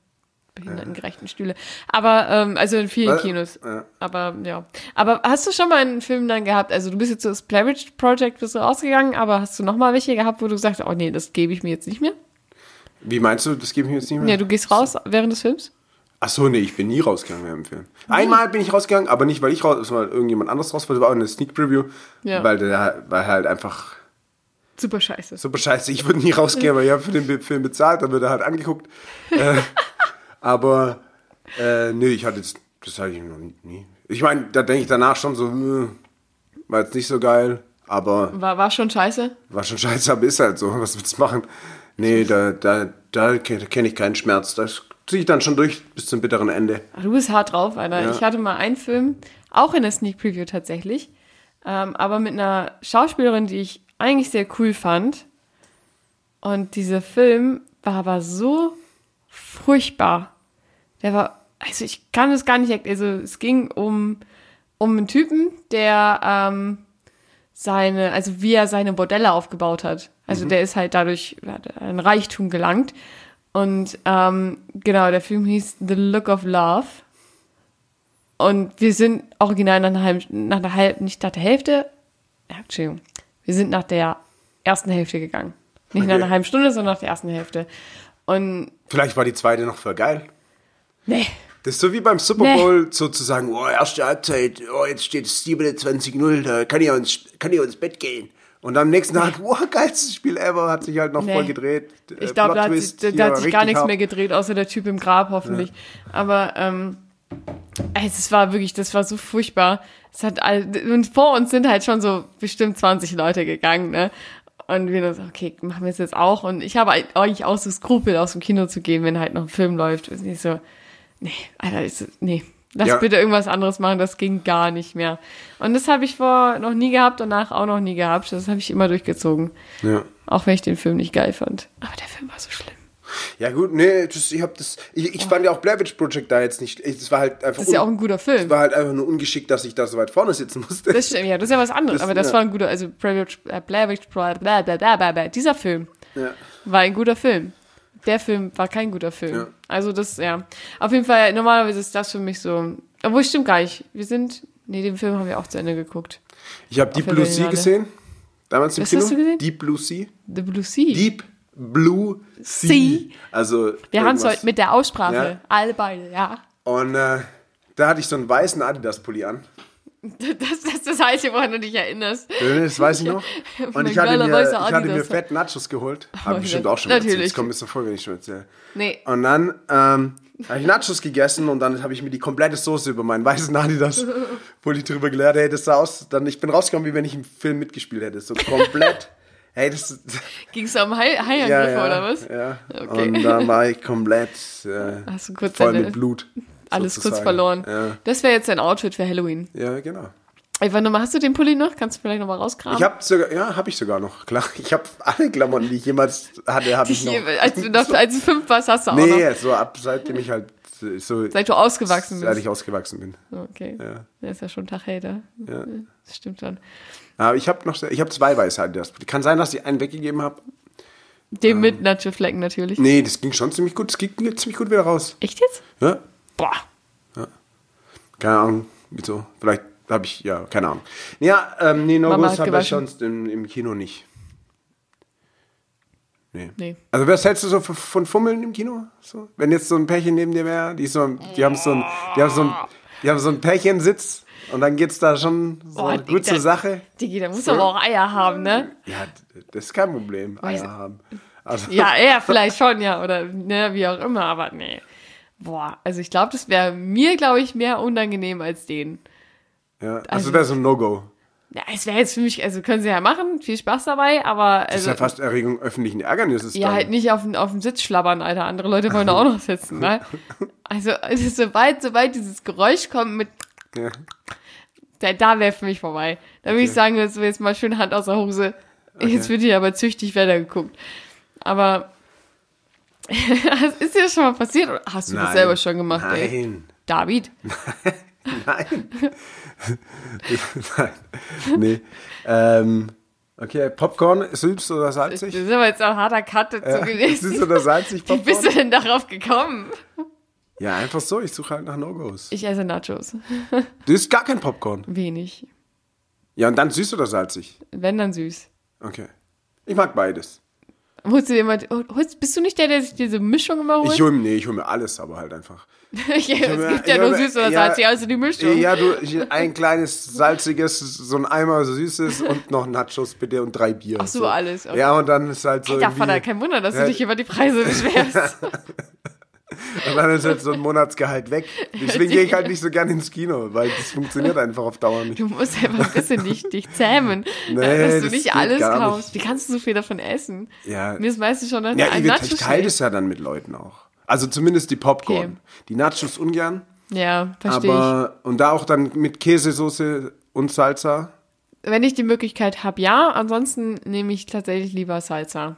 behindertengerechten Stühle. Aber, ähm, also in vielen Äh, Kinos. ja. Aber, ja. Aber hast du schon mal einen Film dann gehabt? Also du bist jetzt so das Witch Project bist du rausgegangen, aber hast du noch mal welche gehabt, wo du sagst, oh nee, das gebe ich mir jetzt nicht mehr? Wie meinst du, das gebe ich mir jetzt nicht mehr? Ja, du gehst raus während des Films? Ach so, nee, ich bin nie rausgegangen während dem Film. Einmal bin ich rausgegangen, aber nicht, weil ich raus, sondern weil irgendjemand anderes raus wollte, war auch eine Sneak Preview, Ja. weil der weil halt einfach Super scheiße. super scheiße. Ich würde nie rausgehen, weil ich habe für den Be- Film bezahlt, dann wird er halt angeguckt. äh, aber äh, nee, ich hatte jetzt, das hatte ich noch nie. Ich meine, da denke ich danach schon so, äh, war jetzt nicht so geil, aber War, war schon scheiße? war schon scheiße, aber ist halt so. Was willst du machen? Nee, da, da, da kenne kenn ich keinen Schmerz. Das ziehe ich dann schon durch bis zum bitteren Ende. Ah, Du bist hart drauf, Alter. Ja. Ich hatte mal einen Film, auch in der Sneak Preview tatsächlich, ähm, aber mit einer Schauspielerin, die ich eigentlich sehr cool fand. Und dieser Film war aber so furchtbar. Der war, also ich kann es gar nicht, erk- also es ging um, um einen Typen, der ähm, seine, also wie er seine Bordelle aufgebaut hat. Also der ist halt dadurch ein Reichtum gelangt. Und ähm, genau, der Film hieß The Look of Love. Und wir sind original nach einer halben, nach der halben, nicht nach der Hälfte, ja, Entschuldigung, wir sind nach der ersten Hälfte gegangen. Nicht nach Okay. einer halben Stunde, sondern nach der ersten Hälfte. Und Vielleicht war die zweite noch voll geil. nee, Das ist so wie beim Super Nee. Bowl sozusagen, oh, erste Halbzeit, oh, jetzt steht es 27-0, da kann ich, ins, kann ich auch ins Bett gehen. Und am nächsten Tag, wow, geilstes Spiel ever, hat sich halt noch Nee. voll gedreht. Ich glaube, da, hat sich- da, hat sich gar nichts mehr gedreht, außer der Typ im Grab, hoffentlich. Aber ähm, es war wirklich, das war so furchtbar. Es hat all, und vor uns sind halt schon so bestimmt 20 Leute gegangen, ne? Und wir so, okay, machen wir es jetzt auch. Und ich habe eigentlich auch so Skrupel, aus dem Kino zu gehen, wenn halt noch ein Film läuft. Ist nicht so, nee, Alter, ist, nee. Lass Ja. bitte irgendwas anderes machen, das ging gar nicht mehr. Und das habe ich vor noch nie gehabt, danach auch noch nie gehabt. Das habe ich immer durchgezogen. Ja. Auch wenn ich den Film nicht geil fand. Aber der Film war so schlimm. ja gut, nee, das, ich hab das, ich, ich fand ja auch Blair Witch Project da jetzt nicht, es war halt einfach, Das ist ja auch ein guter Film. war halt einfach nur ungeschickt, dass ich da so weit vorne sitzen musste. Das stimmt, ja, das ist ja was anderes. Das- aber das ja. war ein guter, also Blair Witch, äh, Blair Witch, bla. dieser Film ja. war ein guter Film. Der Film war kein guter Film. Ja. Also das, ja. Auf jeden Fall, normalerweise ist das für mich so, obwohl stimmt gar nicht. Wir sind, nee, den Film haben wir auch zu Ende geguckt. Ich habe Deep Blue Sea gesehen, damals im Was Kino. hast du gesehen? Deep Blue Sea. The Blue Sea. Deep Blue Sea. Sea. Also wir haben es heute mit der Aussprache. Ja. Alle beide, ja. Und äh, da hatte ich so einen weißen Adidas-Pulli an. Das, das ist das Einzige, woran du dich erinnerst. Das weiß ich noch. Und ich hatte, mir, ich hatte mir fett Nachos geholt. Oh, Hab ich bestimmt auch schon mal erzählt. Natürlich. Das kommt mir so vor, wenn ich schon erzähle. Nee. Und dann ähm, habe ich Nachos gegessen und dann habe ich mir die komplette Soße über meinen weißen Adidas Pulli drüber geleert. Hey, das sah aus, dann, ich bin rausgekommen, wie wenn ich im Film mitgespielt hätte. So komplett. hey, das Ging es um Hai- Haiangriff ja, ja, oder was? Ja. Okay. Und da war ich komplett äh, voll deine- mit Blut. Alles kurz verloren. Ja, Das wäre jetzt dein Outfit für Halloween. ja genau. Einfach nochmal, hast du den Pulli noch? Kannst du vielleicht nochmal rauskramen? Ich habe sogar, ja, habe ich sogar noch, klar. Ich habe alle Klamotten, die ich jemals hatte, habe ich noch. als, du noch als du fünf warst, hast du auch Nee, noch. so ab seitdem ich halt so Seit du ausgewachsen seit bist. ich ausgewachsen bin. Okay. Ja. Der ist ja schon ein Tag älter. Ja. Das stimmt schon. Aber ich habe noch, ich habe zwei weiße Adidas. Kann sein, dass ich einen weggegeben habe. Dem mit Nacho-Flecken natürlich. Nee, das ging schon ziemlich gut. Das ging ziemlich gut wieder raus. Echt jetzt? Ja? Boah. Keine Ahnung, wieso. Vielleicht habe ich, ja, keine Ahnung. Ja, ähm, nee, hat habe ich sonst im, im Kino nicht. Nee. Nee. Also, was hältst du so von- von Fummeln im Kino? So? Wenn jetzt so ein Pärchen neben dir wäre, die, so, die haben so ein, die haben so ein, die haben so ein Pärchensitz und dann geht's da schon so Boah, gut zur Digga. Sache. Digi, da muss aber auch Eier haben, ne? Ja, das ist kein Problem, Weiß- Eier haben. Also, Ja, er vielleicht schon, ja. Oder ne, wie auch immer, aber nee. Boah, also ich glaube, das wäre mir, glaube ich, mehr unangenehm als denen. ja. Also, also- wäre so ein No-Go. Ja, es wäre jetzt für mich, also können sie ja machen, viel Spaß dabei, aber Das ist also, ja fast Erregung öffentlichen Ärgernisses. ja, dann. halt nicht auf, den- auf dem Sitz schlabbern, Alter. Andere Leute wollen da auch noch sitzen, ne? Also, also sobald, sobald dieses Geräusch kommt mit, Ja. da, da wäre für mich vorbei. Da würde ich sagen, jetzt, jetzt mal schön Hand aus der Hose. Jetzt wird hier aber züchtig weitergeguckt. Aber, das ist dir schon mal passiert? Oder hast du das Nein. selber schon gemacht, ey? Nein. David? Nein. Nein. Nee. Ähm, okay, Popcorn, süß oder Das salzig? ist aber jetzt auch ein harter Cut dazu Äh, gewesen. süß oder salzig Wie bist du Popcorn? denn darauf gekommen? Ja, einfach so. Ich suche halt nach No-Gos. Ich esse Nachos. Du isst gar kein Popcorn. Wenig. Ja, und dann süß oder salzig? Wenn, dann süß. Okay. Ich mag beides. Holst du dir mal, holst, bist du nicht der, der sich diese Mischung immer holt? Ich hole nee, ich hol mir alles, aber halt einfach. es gibt hol mir- ja ich nur hol süß oder ja, salzig, also die Mischung. Ja, du, ich, ein kleines salziges, so ein Eimer süßes und noch Nachos bitte und drei Bier. Ach so, alles, okay. Ja, und dann ist halt so irgendwie, Vater, kein Wunder, dass Ja. du dich über die Preise beschwerst. Und dann ist halt so ein Monatsgehalt weg. Deswegen gehe ich halt nicht so gerne ins Kino, weil das funktioniert einfach auf Dauer nicht. Du musst einfach ein bisschen dich, dich zähmen, Nee, dass du nicht alles kaufst. nicht. Wie kannst du so viel davon essen? Ja, Mir ist meistens schon ein ja ein ich, Nacho ich teile das ja dann mit Leuten auch. Also zumindest die Popcorn. Okay. Die Nachos ungern, Ja, verstehe ich. aber und da auch dann mit Käsesoße und Salsa. Wenn ich die Möglichkeit habe, ja. Ansonsten nehme ich tatsächlich lieber Salsa.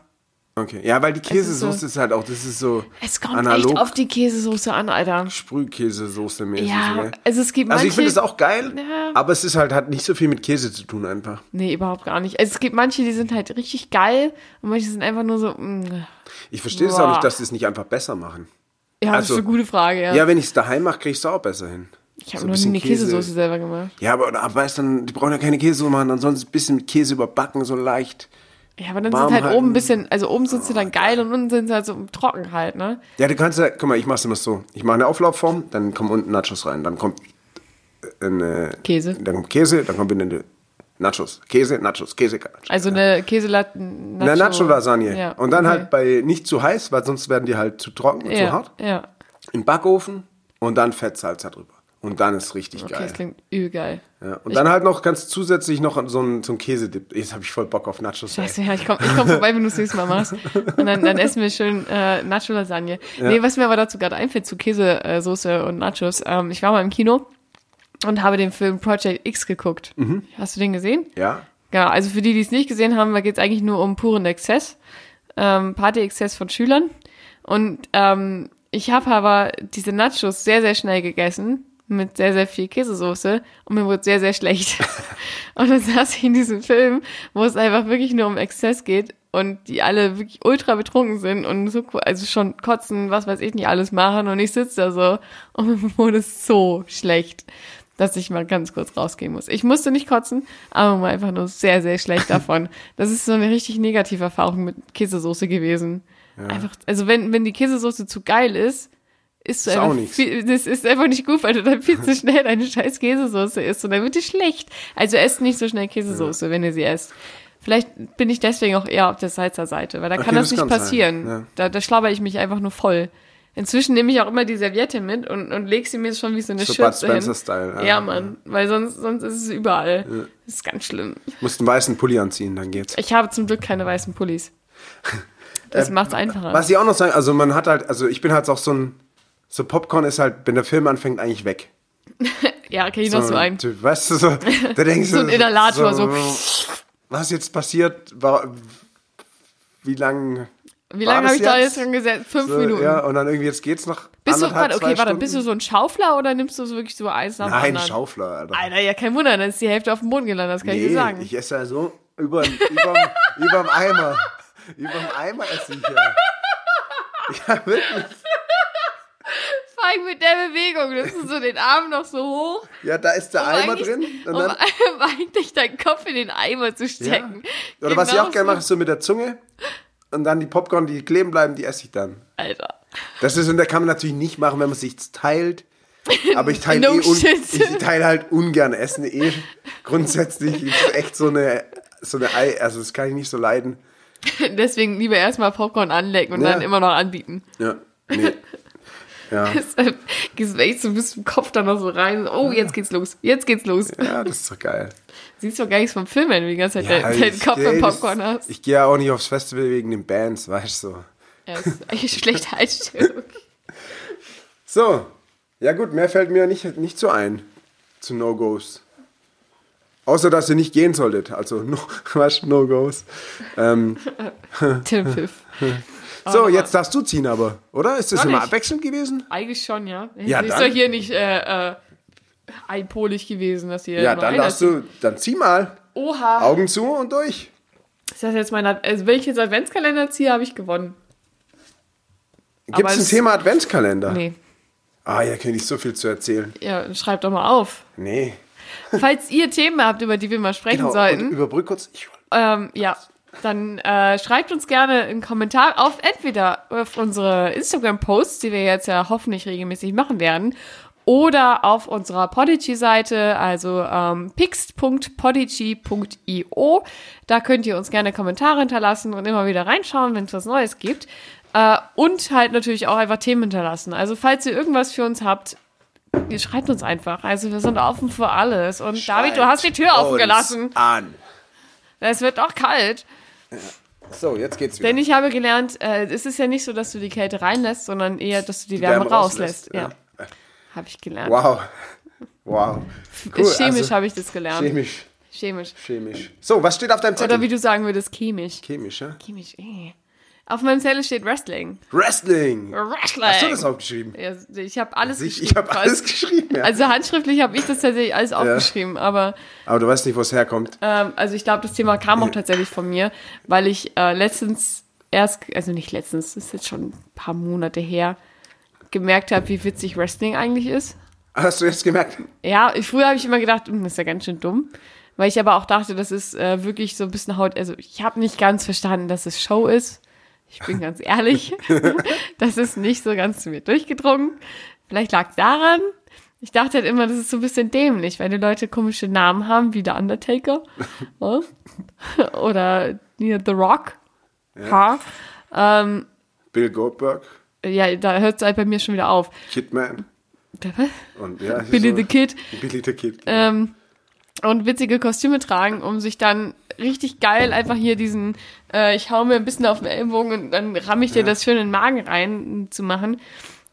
Okay, ja, weil die ist Käsesoße so- ist, halt auch, das ist so Es kommt analog echt auf die Käsesoße an, Alter. Sprühkäsesoße mäßig. Ja, ne? also es gibt Also manche... ich finde es auch geil, Ja. aber es ist halt hat nicht so viel mit Käse zu tun einfach. Nee, überhaupt gar nicht. Also es gibt manche, die sind halt richtig geil und manche sind einfach nur so... mm. Ich verstehe es auch nicht, dass sie es nicht einfach besser machen. Ja, das Also- ist eine gute Frage, ja. Ja, wenn ich es daheim mache, kriege ich es auch besser hin. ich habe so noch nie eine Käse. Käsesoße selber gemacht. Ja, aber aber weißt dann, die brauchen ja keine Käse machen, ansonsten ein bisschen mit Käse überbacken, so leicht. Ja, aber dann sind halt halten. oben ein bisschen, also oben sind sie dann geil und unten sind sie halt so trocken halt, ne? Ja, du kannst ja, guck mal, ich mache es immer so. Ich mache eine Auflaufform, dann kommen unten Nachos rein, dann kommt äh, eine, Käse. dann kommt Käse, dann kommt eine Nachos. Käse, Nachos, Käse, Nachos. Also eine Käselatten. Eine Nacho-Lasagne. Ja, und dann okay. halt bei nicht zu heiß, weil sonst werden die halt zu trocken und ja, zu hart. Ja, Im Backofen und dann Fettsalz da drüber. Und dann ist richtig okay, geil. das klingt übel geil. Ja, und dann halt noch ganz zusätzlich noch so ein, so ein Käsedip. Jetzt habe ich voll Bock auf Nachos. ey. Scheiße, ja, ich komme ich komm vorbei, wenn du es nächstes Mal machst. Und dann, dann essen wir schön äh, Nacho-Lasagne. Nee, was mir aber dazu gerade einfällt, zu Käsesoße und Nachos. Ähm, ich war mal im Kino und habe den Film Project X geguckt. Mhm. Hast du den gesehen? Ja? Genau, also für die, die es nicht gesehen haben, da geht es eigentlich nur um puren Exzess. Ähm, Party-Exzess von Schülern. Und ähm, ich habe aber diese Nachos sehr, sehr schnell gegessen. Mit sehr, sehr viel Käsesoße. Und mir wurde sehr, sehr schlecht. und dann saß ich in diesem Film, wo es einfach wirklich nur um Exzess geht. Und die alle wirklich ultra betrunken sind und so, also schon kotzen, was weiß ich nicht alles machen. Und ich sitze da so und mir wurde so schlecht dass ich mal ganz kurz rausgehen muss. Ich musste nicht kotzen, aber mir war einfach nur sehr, sehr schlecht davon. Das ist so eine richtig negative Erfahrung mit Käsesoße gewesen. Einfach, also wenn, wenn die Käsesoße zu geil ist, ist, Ist auch einfach nichts. viel, das ist einfach nicht gut, weil du dann viel zu schnell deine scheiß Käsesoße isst und dann wird die schlecht. Also esst nicht so schnell Käsesoße, wenn ihr sie esst. Vielleicht bin ich deswegen auch eher auf der Salzer Seite, weil da Okay, kann das, das nicht kann passieren. ja. Da, da schlabber ich mich einfach nur voll. Inzwischen nehme ich auch immer die Serviette mit und, und leg sie mir schon wie so eine So Bud Schürze hin. Spencer-Style. Ja, Mann, weil sonst, sonst ist es überall. Das ist ganz schlimm. Musst einen weißen Pulli anziehen, dann geht's. Ich habe zum Glück keine weißen Pullis. Das macht's einfacher. Was ich auch noch sagen, also man hat halt, also ich bin halt auch so ein, so Popcorn ist halt, wenn der Film anfängt, eigentlich weg. Ja, okay, noch so ein. Typ, weißt du, so, da denkst So ein Inhalator, so. Was jetzt passiert, war, wie lang Wie lange habe ich da jetzt? jetzt dran gesetzt? Fünf so, Minuten. Ja, und dann irgendwie, jetzt geht's noch bist du, warte, okay, warte, bist du so ein Schaufler oder nimmst du so wirklich so eins nach Nein, anderen? Schaufler, Alter. Alter, ja, kein Wunder, dann ist die Hälfte auf dem Boden gelandet, das kann ich dir sagen. ich esse ja so über, überm, überm Eimer. Über dem Eimer esse ich ja. Ja, wirklich. Allem mit der Bewegung, dass du so den Arm noch so hoch, Ja, da ist der um Eimer drin. Und um dann, eigentlich deinen Kopf in den Eimer zu ja. stecken. Oder was ich auch gerne mache, ist so mit der Zunge. Und dann die Popcorn, die kleben bleiben, die esse ich dann. Alter. Das ist, und da kann man natürlich nicht machen, wenn man sich teilt. Aber ich teile No eh un, ich teile halt ungern Essen eh grundsätzlich. Ich bin echt so eine so eine Ei, also das kann ich nicht so leiden. Deswegen lieber erstmal Popcorn anlecken und Ja. dann immer noch anbieten. Ja, nee. Ja, Deshalb gehst du echt so bis zum Kopf dann noch so rein. Oh, jetzt geht's los. Jetzt geht's los. ja, das ist doch geil. Siehst doch gar nichts vom Film, wenn du die ganze Zeit Ja, deinen, deinen Kopf im das- Popcorn hast. Ich gehe ja auch nicht aufs Festival wegen den Bands, weißt du. So. Ja, das ist eigentlich eine schlechte Einstellung. So, ja gut, mehr fällt mir nicht, nicht so ein zu No-Gos. Außer, dass ihr nicht gehen solltet. Also, no, was, No-Gos. Ähm, Tim Pfiff. So, jetzt darfst du ziehen aber, oder? Ist das immer abwechselnd gewesen? Eigentlich schon, ja. Ja, ist dann- doch hier nicht äh, äh, einpolig gewesen, dass hier Ja, dann darfst du, dann zieh mal. Oha. Augen zu und durch. Ist das jetzt mein Ad also wenn ich jetzt Adventskalender ziehe, habe ich gewonnen. Gibt es ein Thema Adventskalender? Nee. Ah, ja, könnte ich so viel zu erzählen. Ja, schreibt doch mal auf. Nee. Falls ihr Themen habt, über die wir mal sprechen Genau, sollten, überbrück kurz. Ich, ähm, ja, dann äh, schreibt uns gerne einen Kommentar auf entweder auf unsere Instagram-Posts, die wir jetzt ja hoffentlich regelmäßig machen werden, oder auf unserer Podigy-Seite, also ähm, pixt.podigy.io. Da könnt ihr uns gerne Kommentare hinterlassen und immer wieder reinschauen, wenn es was Neues gibt. Äh, und halt natürlich auch einfach Themen hinterlassen. Also falls ihr irgendwas für uns habt, ihr schreibt uns einfach. Also wir sind offen für alles. Und David, du hast die Tür offen gelassen. An. Es wird auch kalt. So, jetzt geht's wieder. Denn ich habe gelernt, äh, es ist ja nicht so, dass du die Kälte reinlässt, sondern eher, dass du die, Wärme, rauslässt. Ja, habe ich gelernt. Wow. Wow. Cool, Chemisch also, habe ich das gelernt. Chemisch. Chemisch. Chemisch. So, was steht auf deinem Zettel? Oder wie du sagen würdest, chemisch. Chemisch, ja? Chemisch, eh. Auf meinem Zettel steht Wrestling. Wrestling. Wrestling. Hast du das aufgeschrieben? Ja, ich habe alles Ich, geschrieben. ich habe alles geschrieben, ja. Also handschriftlich habe ich das tatsächlich alles aufgeschrieben, aber Aber du weißt nicht, wo es herkommt. ähm, also ich glaube, das Thema kam auch tatsächlich von mir, weil ich äh, letztens erst, also nicht letztens, das ist jetzt schon ein paar Monate her, gemerkt habe, wie witzig Wrestling eigentlich ist. Hast du jetzt gemerkt? Ja, früher habe ich immer gedacht, "Hm, das ist ja ganz schön dumm. Weil ich aber auch dachte, das ist äh, wirklich so ein bisschen Haut. Also ich habe nicht ganz verstanden, dass es Show ist. Ich bin ganz ehrlich. das ist nicht so ganz zu mir durchgedrungen. Vielleicht lag daran. Ich dachte halt immer, das ist so ein bisschen dämlich, weil die Leute komische Namen haben, wie der Undertaker. Ja. Oder The Rock. Ja. Ähm, Bill Goldberg, ja, da hört es halt bei mir schon wieder auf. Kidman und ja, Billy so, the Kid. Billy the Kid. ähm, und witzige Kostüme tragen, um sich dann richtig geil einfach hier diesen, äh, ich hau mir ein bisschen auf den Ellenbogen und dann ramme ich dir das schön in den Magen rein zu machen.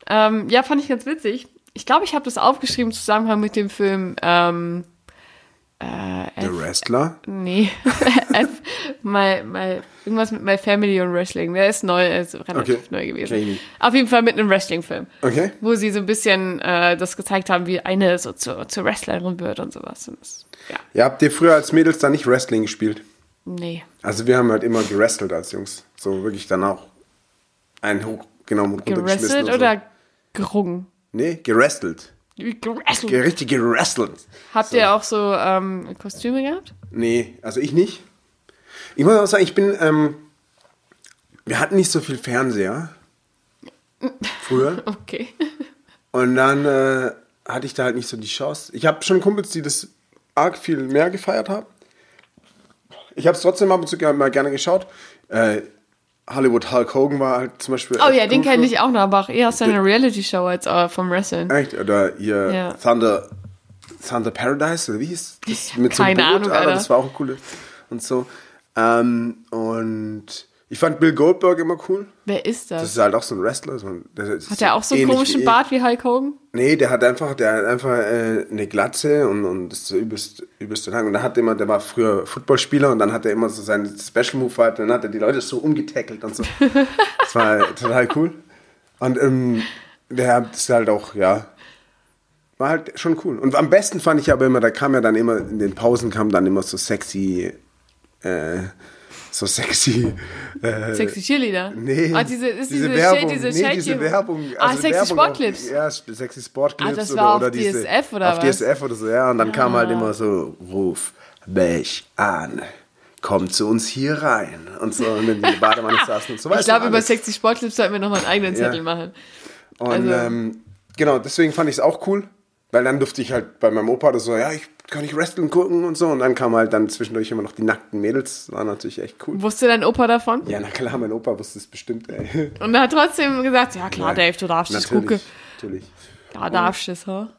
Ähm, ja, fand ich ganz witzig. Ich glaube, ich habe das aufgeschrieben im Zusammenhang mit dem Film, ähm, The Wrestler. nee, my, my, irgendwas mit My Family und Wrestling. Der ist neu, ist relativ Okay. neu gewesen. Auf jeden Fall mit einem Wrestling-Film Okay. wo sie so ein bisschen äh, das gezeigt haben, wie eine so zur, zur Wrestlerin wird und sowas. Und das, ja, Ja, habt ihr früher als Mädels da nicht Wrestling gespielt? nee. Also wir haben halt immer gerestelt als Jungs. So wirklich dann auch einen hochgenommen und runtergeschmissen. Gerestelt und so. oder gerungen? Nee, gerestelt. Gerestelt. Ge- Richtig gerestelt. Habt ihr auch so ähm, Kostüme gehabt? Nee, also ich nicht. Ich muss auch sagen, ich bin, ähm, wir hatten nicht so viel Fernseher. Früher. Okay. Und dann äh, hatte ich da halt nicht so die Chance. Ich habe schon Kumpels, die das arg viel mehr gefeiert haben. Ich habe es trotzdem ab und zu gerne- mal gerne geschaut. Äh, Hollywood Hulk Hogan war halt zum Beispiel. Oh ja, den kenne ich auch noch, aber auch eher aus einer Reality-Show als äh, vom Wrestling. Echt? Oder ihr Ja. Thunder, Thunder Paradise, oder wie hieß das? Mit so einem Keine Ahnung, Alter, Alter. Das war auch cool. Und so. Ähm, und ich fand Bill Goldberg immer cool. Wer ist Das das? ist halt auch so ein Wrestler. So ein, Hat der auch so einen komischen wie. Bart wie Hulk Hogan? Nee, der hat einfach, der hat einfach äh, eine Glatze und, und ist so übelst, übelst lang. Und der hat immer, der war früher Footballspieler und dann hat er immer so seinen Special Move halt, dann hat er die Leute so umgetackelt und so. Das war total cool. Und ähm, der ist halt auch, ja, war halt schon cool. Und am besten fand ich aber immer, da kam ja dann immer, in den Pausen kam dann immer so sexy äh, so sexy. Äh, Sexy Cheerleader. Nee, Ah, diese, ist diese, Werbung, Shade, diese nee, diese Werbung. Ah, also sexy Werbung Sportclips. Auf, ja, sexy Sportclips Ah, das oder, war oder auf diese, DSF oder auf was? DSF oder so, ja. Und dann kam halt immer so, ruf mich an, komm zu uns hier rein. Und so, und in die Badewanne saßen und so Ich weißt glaube, über. Sexy Sportclips sollten wir nochmal einen eigenen Ja. Zettel machen. Und also- ähm, genau, deswegen fand ich es auch cool. Weil dann durfte ich halt bei meinem Opa das so, ja, ich kann nicht Wrestling gucken und so. Und dann kam halt dann zwischendurch immer noch die nackten Mädels. Das war natürlich echt cool. Wusste dein Opa davon? Ja, na klar, mein Opa wusste es bestimmt, ey. Und er hat trotzdem gesagt, ja klar, Ja, Dave, du darfst Natürlich, gucken. natürlich. Da darfst du es, ha?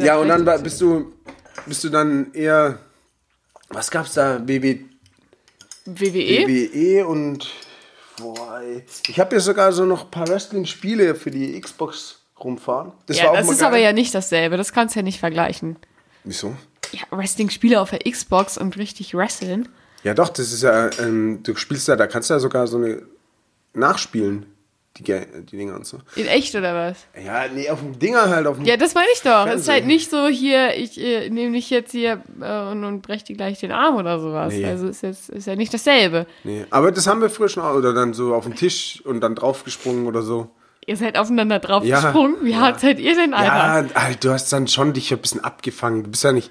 Ja, und dann war- bist du, bist du dann eher, was gab's da? BB, WWE? WWE und, boah, ey. ich habe ja sogar so noch ein paar Wrestling-Spiele für die Xbox rumfahren. Das Ja, das ist geil. aber ja nicht dasselbe. Das kannst du ja nicht vergleichen. Wieso? Ja, Wrestling-Spiele auf der Xbox und richtig wresteln. Ja, doch, das ist ja, ähm, du spielst da, da kannst du ja sogar so eine nachspielen, die, die Dinger und so. In echt oder was? Ja, nee, auf dem Dinger halt, auf dem. Ja, das meine ich doch. Es ist Fernsehen. halt nicht so hier, ich äh, nehme dich jetzt hier äh, und, und brech dir gleich den Arm oder sowas. Nee. Also ist jetzt ist ja nicht dasselbe. Nee, aber das haben wir früher schon, oder dann so auf den Tisch und dann draufgesprungen oder so. Ihr seid aufeinander drauf Ja. Wie ja. hart seid ihr denn, Alter? Ja, du hast dann schon dich ein bisschen abgefangen. Du bist ja nicht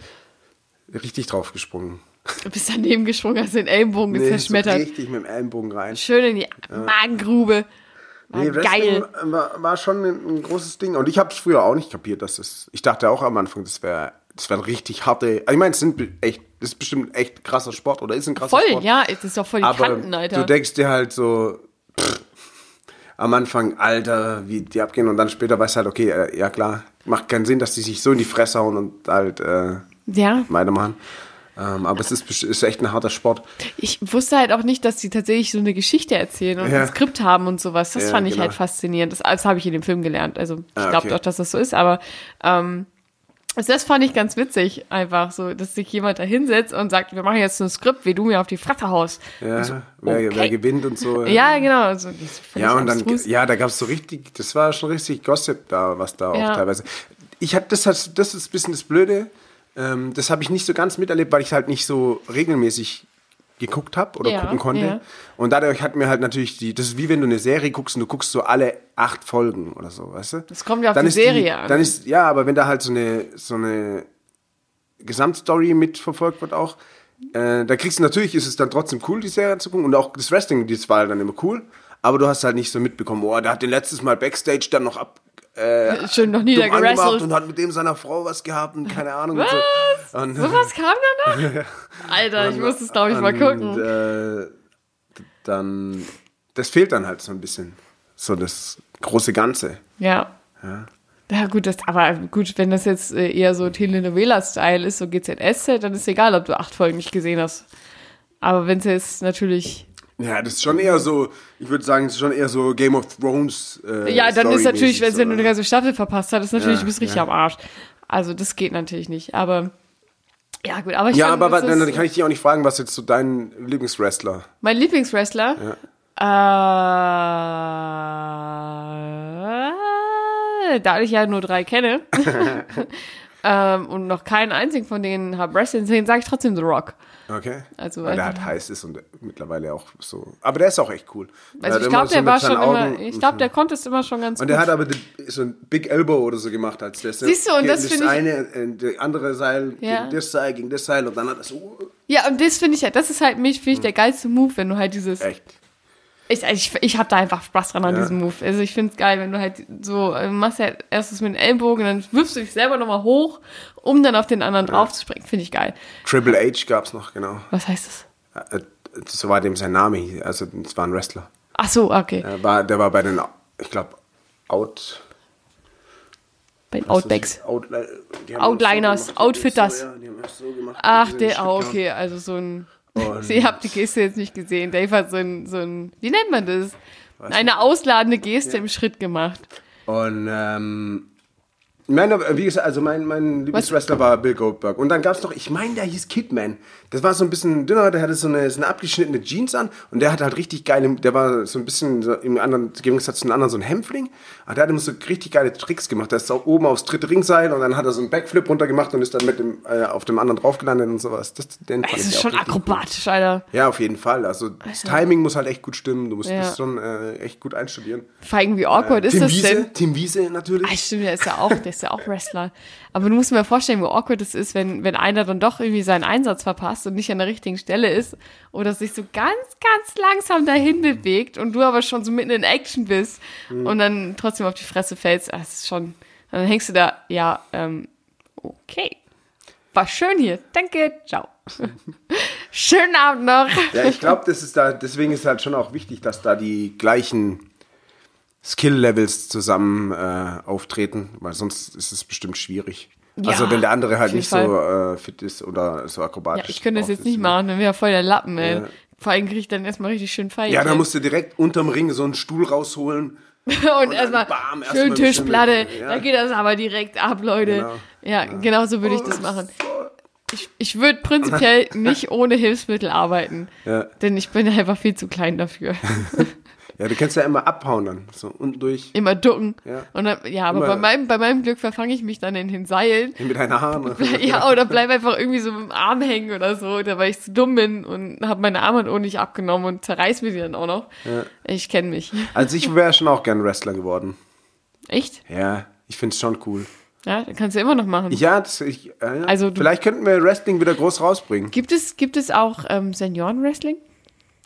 richtig draufgesprungen. Du bist daneben gesprungen, hast den Ellenbogen Nee, zerschmettert. So richtig mit dem Ellenbogen rein. Schön in die Magengrube. War Nee, geil. war, war schon ein, großes Ding. Und ich habe es früher auch nicht kapiert, dass das. Ich dachte auch am Anfang, das wäre das wär ein richtig harte. Ich meine, es sind echt, das ist bestimmt echt krasser Sport oder ist ein krasser Voll, Sport. ja, das ist doch voll die Aber Kanten, Alter. du denkst dir halt so pff, am Anfang, Alter, wie die abgehen und dann später weißt du halt, okay, äh, ja klar, macht keinen Sinn, dass die sich so in die Fresse hauen und halt äh, ja, weitermachen. Ähm, aber es ist, ist echt ein harter Sport. ich wusste halt auch nicht, dass die tatsächlich so eine Geschichte erzählen und Ja. ein Skript haben und sowas. Das Ja, fand ich genau. halt faszinierend. Das, das habe ich in dem Film gelernt. Also ich Ah, glaube okay. doch, dass das so ist, aber ähm, also das fand ich ganz witzig, einfach so, dass sich jemand da hinsetzt und sagt, wir machen jetzt ein Skript, wie du mir auf die Fresse haust. Ja, so, wer, wer okay. gewinnt und so. Ja, genau. Also, Ja, und dann, ja, da gab es so richtig, das war schon richtig Gossip da, was da Ja. auch teilweise. Ich hab, das, das ist ein bisschen das Blöde. Ähm, das habe ich nicht so ganz miterlebt, weil ich halt nicht so regelmäßig geguckt habe oder Ja, gucken konnte. ja. Und dadurch hat mir halt natürlich die, das ist wie wenn du eine Serie guckst und du guckst so alle acht Folgen oder so, weißt du? Das kommt ja auf dann die ist Serie an. Dann ist, ja, aber wenn da halt so eine, so eine Gesamtstory mitverfolgt wird auch, äh, da kriegst du natürlich, ist es dann trotzdem cool, die Serie zu gucken und auch das Wrestling, das war dann immer cool, aber du hast halt nicht so mitbekommen, oh, der hat den letztes Mal Backstage dann noch ab, Schön noch dumm nieder angemacht gerasselt. und hat mit dem seiner Frau was gehabt und keine Ahnung. Und so. Und, Sowas kam da noch? Alter, ich muss es, glaube ich, mal gucken. Und, äh, dann, das fehlt dann halt so ein bisschen, so das große Ganze. Ja. Ja. gut, das, aber gut, wenn das jetzt äh, eher so Telenovela-Style ist, so GZSZ, dann ist egal, ob du acht Folgen nicht gesehen hast. Aber wenn es jetzt natürlich. Ja, das ist schon eher so, ich würde sagen, es ist schon eher so Game of Thrones. Äh, ja, dann ist natürlich, wenn du eine ne? ganze Staffel verpasst hast, ist natürlich, Ja, du bist richtig ja. am Arsch. Also, das geht natürlich nicht. Aber. Ja, gut, aber ich Ja, fand, aber dann ist kann ich dich auch nicht fragen, was jetzt so dein Lieblingswrestler? mein Lieblingswrestler. Äh, da ich ja nur drei kenne ähm, und noch keinen einzigen von denen habe Wrestling gesehen, sage ich trotzdem The Rock. Okay. Also, Weil der halt heiß ist und mittlerweile auch so. Aber der ist auch echt cool. Also ich glaube, der so war schon seinen immer, Augen- ich glaube, der konnte es immer schon ganz Und gut. der hat aber so ein Big Elbow oder so gemacht als der. Siehst du, und das das finde ich- eine, äh, der andere Seil Ja. gegen das Seil, gegen das Seil und dann hat er so, ja, und das finde ich ja, das ist halt mich, finde ich, der geilste Move, wenn du halt dieses, echt. Ich, ich, ich habe da einfach Spaß dran an Ja. diesem Move. Also ich finde es geil, wenn du halt so, äh, machst ja erstes mit dem Ellbogen, dann wirfst du dich selber nochmal hoch, um dann auf den anderen drauf zu springen. Finde ich geil. Triple H gab's noch, genau. Was heißt das? Äh, So war dem sein Name, also es war ein Wrestler. Ach so, okay. Er war, der war bei den, ich glaube, Out... Bei den Outbacks. Haben Outliners, so Outfitters. So, ja, so gemacht, Ach, der, ah, okay, also so ein, Und- Sie habt die Geste jetzt nicht gesehen. Dave hat so ein, so ein, wie nennt man das? Eine ausladende Geste im Schritt gemacht. Und ähm, Meine, wie gesagt, also mein, mein Lieblingswrestler war Bill Goldberg. Und dann gab es noch, ich meine, der hieß Kidman. Das war so ein bisschen dünner, der hatte so eine, so eine abgeschnittene Jeans an und der hatte halt richtig geile, der war so ein bisschen so im anderen, im Gegensatz zu den anderen so ein Hämpfling. Aber der hat immer so richtig geile Tricks gemacht. Der ist auch oben aufs dritte Ringseil und dann hat er so einen Backflip runtergemacht und ist dann mit dem, äh, auf dem anderen drauf gelandet und sowas. Das, den Das ist schon akrobatisch, Alter. Ja, auf jeden Fall. Also das Timing muss halt echt gut stimmen. Du musst Ja. das schon äh, echt gut einstudieren. Allem, wie awkward ist Tim das Wiese, denn? Tim Wiese natürlich. Ah, stimmt, der ist ja auch, der ist ja auch Wrestler. Aber du musst mal vorstellen, wie awkward es ist, wenn, wenn einer dann doch irgendwie seinen Einsatz verpasst und nicht an der richtigen Stelle ist oder sich so ganz, ganz langsam dahin bewegt und du aber schon so mitten in Action bist Mhm. und dann trotzdem auf die Fresse fällst. Ah, Das ist schon, dann hängst du da, ja, ähm, okay. War schön hier. Danke. Ciao. Schönen Abend noch. Ja, ich glaube, das ist da, deswegen ist halt schon auch wichtig, dass da die gleichen Skill-Levels zusammen äh, auftreten, weil sonst ist es bestimmt schwierig. Ja, also wenn der andere halt nicht so äh, fit ist oder so akrobatisch. Ja, ich könnte das jetzt nicht ne? machen, dann wäre voll der Lappen, ey. Ja. Vor allem krieg ich dann erstmal richtig schön feiern. Ja, da musst du direkt unterm Ring so einen Stuhl rausholen. und erstmal bam, erst schön mal Tischplatte, ja. da geht das aber direkt ab, Leute. Genau. Ja, genau so würde ich das machen. Ich, ich würde prinzipiell nicht ohne Hilfsmittel arbeiten, Ja. denn ich bin einfach viel zu klein dafür. Ja, du kannst ja immer abhauen dann, so unten durch Immer ducken. Ja. Und dann, ja, aber Immer- bei meinem, bei meinem Glück verfange ich mich dann in den Seilen. mit deinen Haaren. Ja, oder bleib einfach irgendwie so mit dem Arm hängen oder so, oder weil ich zu dumm bin und habe meine Armbanduhr nicht abgenommen und zerreiß mir die dann auch noch. Ich kenne mich. Also ich wäre schon auch gern Wrestler geworden. Echt? Ja, ich find's schon cool. Ja, kannst du immer noch machen. Ja, das, ich, äh, ja. Also du- vielleicht könnten wir Wrestling wieder groß rausbringen. Gibt es, gibt es auch ähm, Senioren-Wrestling?